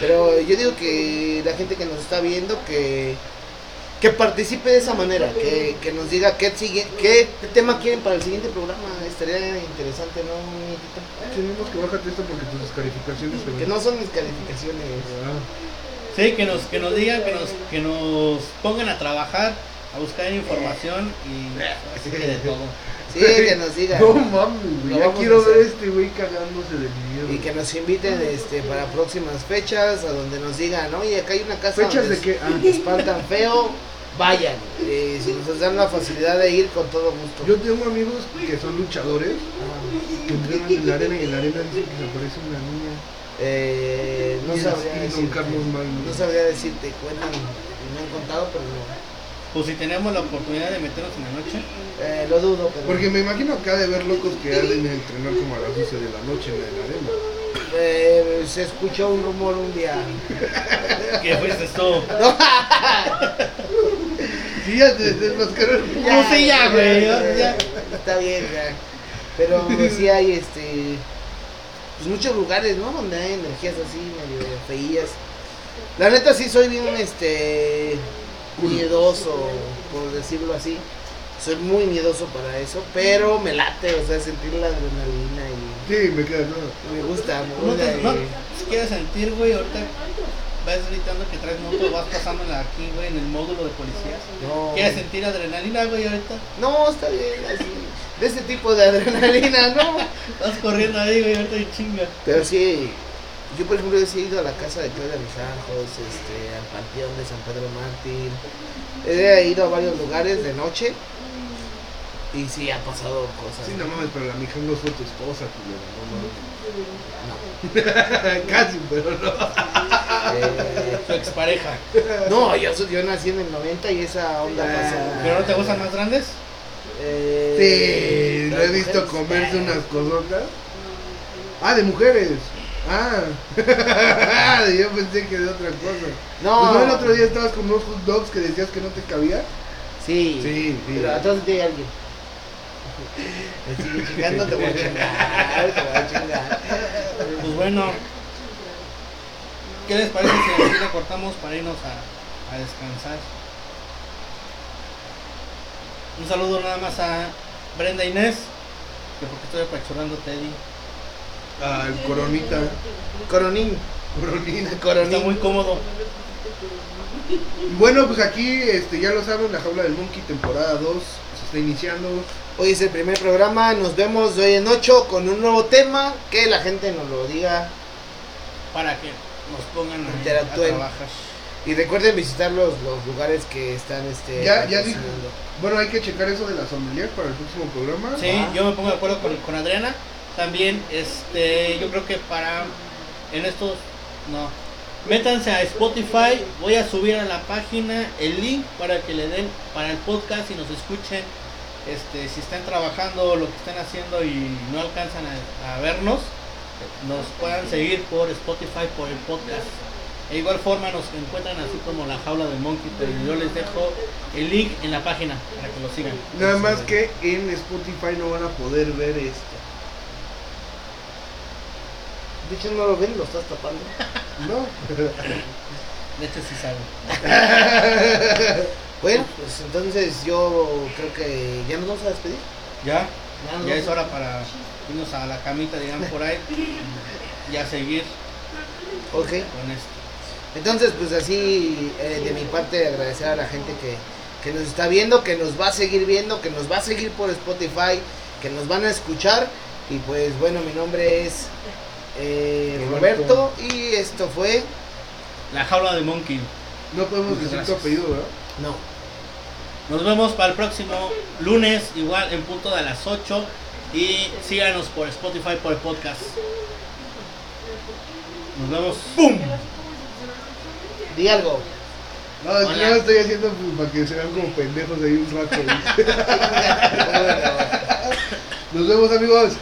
Pero yo digo que la gente que nos está viendo que que participe de esa manera, que, que nos diga qué, sigue, qué tema quieren para el siguiente programa. Estaría interesante, ¿no? Tenemos que bájate esto porque tus descalificaciones Que no son mis calificaciones. Sí, que nos, que nos digan, que nos, que nos pongan a trabajar, a buscar información y así que de todo. Sí, que nos digan. No mames, güey, ya quiero ver este güey cagándose de miedo. Y que nos inviten este, para próximas fechas, a donde nos digan, oye, acá hay una casa ¿Fechas donde de qué? Ah. te espantan feo, vayan. Eh, si nos dan la facilidad de ir, con todo gusto. Yo tengo amigos que son luchadores que entrenan en la arena y en la arena dicen que se aparece una niña. Eh, no, sabría decirte, no sabría decirte, cuentan, me han contado, pero no. Pues si tenemos la oportunidad de meternos en la noche. Eh, lo dudo, pero... Porque me imagino que ha de ver locos que han de entrenar como a las 12 de la noche en la arena. Eh, se escuchó un rumor un día. ¿Qué fuiste tú? Sí, ya te desmascararon. No, sí, ya, güey, ya, ya. Está bien, ya. Pero sí hay este. Pues muchos lugares, ¿no? Donde hay energías así, medio feillas. La neta sí soy bien este. Miedoso, por decirlo así. Soy muy miedoso para eso, pero me late, o sea, sentir la adrenalina y Sí, me queda claro. me gusta, me No gusta. no, si quieres sentir, güey, ahorita vas gritando que traes moto, vas pasándola aquí, güey, en el módulo de policías. No. ¿Quieres sentir adrenalina, güey, ahorita? No, está bien, así. De ese tipo de adrenalina, ¿no? Vas corriendo ahí, güey, ahorita y chinga. Pero sí, yo por ejemplo he ido a la casa de Claudia Rijajos, este, al panteón de San Pedro Mártir. He ido a varios lugares de noche y sí ha pasado cosas. Sí, no mames, pero la Mijangos fue tu esposa, culero, no mames. Casi, pero no. Eh, Tu expareja. no, yo, soy- yo nací en el 90 y esa onda Ah. pasó. ¿Pero no te gustan más grandes? Eh, Sí, lo he visto comerse eh, unas cosotas. Ah, de mujeres. Ah, yo pensé que de otra cosa. No. Pues, ¿no el otro día estabas con unos hot dogs que decías que no te cabía. Sí, Sí, sí. pero atrás de ti hay alguien. Sigue chingando, te voy a chingar, te voy a chingar. Pues bueno. ¿Qué les parece si aquí le cortamos para irnos a, a descansar? Un saludo nada más a Brenda Inés, que porque estoy apachurrando Teddy. Ah, el coronita. Coronín, Coronita. Está coronín. muy cómodo. Bueno, pues aquí, este, ya lo saben, la jaula del monkey, temporada 2, se está iniciando. Hoy es el primer programa, nos vemos hoy en 8 con un nuevo tema, que la gente nos lo diga. Para que nos pongan Interactúen. trabajar. Y recuerden visitar los, los lugares que están este, Ya, ya dijo. Bueno, hay que checar eso de la sommelier para el próximo programa. Sí, Ah. yo me pongo de acuerdo con, con Adriana. También, este, yo creo que para en estos, no, métanse a Spotify. Voy a subir a la página el link para que le den para el podcast y nos escuchen. Este, si están trabajando lo que están haciendo y no alcanzan a, vernos, nos puedan seguir por Spotify por el podcast. De igual forma nos encuentran así como la jaula del monkey, pero yo les dejo el link en la página para que lo sigan. Nada más que en Spotify no van a poder ver esto. De hecho, no lo ven, lo estás tapando. ¿No? De hecho sí saben. Bueno, pues entonces yo creo que ya nos vamos a despedir. ¿Ya? Ya nos Ya es hora para irnos a la camita, digan por ahí, y a seguir Ok. con esto. Entonces, pues así, eh, de mi parte, agradecer a la gente que, que nos está viendo, que nos va a seguir viendo, que nos va a seguir por Spotify, que nos van a escuchar. Y pues bueno, mi nombre es eh, Roberto. Y esto fue La jaula de Monkey. No podemos decir tu Gracias. apellido, ¿verdad? No. Nos vemos para el próximo lunes, igual en punto de las 8. Y síganos por Spotify, por el podcast. Nos vemos. ¡Pum! Di algo. No, Hola. no lo estoy haciendo pues, para que se vean como pendejos ahí un rato. ¿viste? Nos vemos amigos.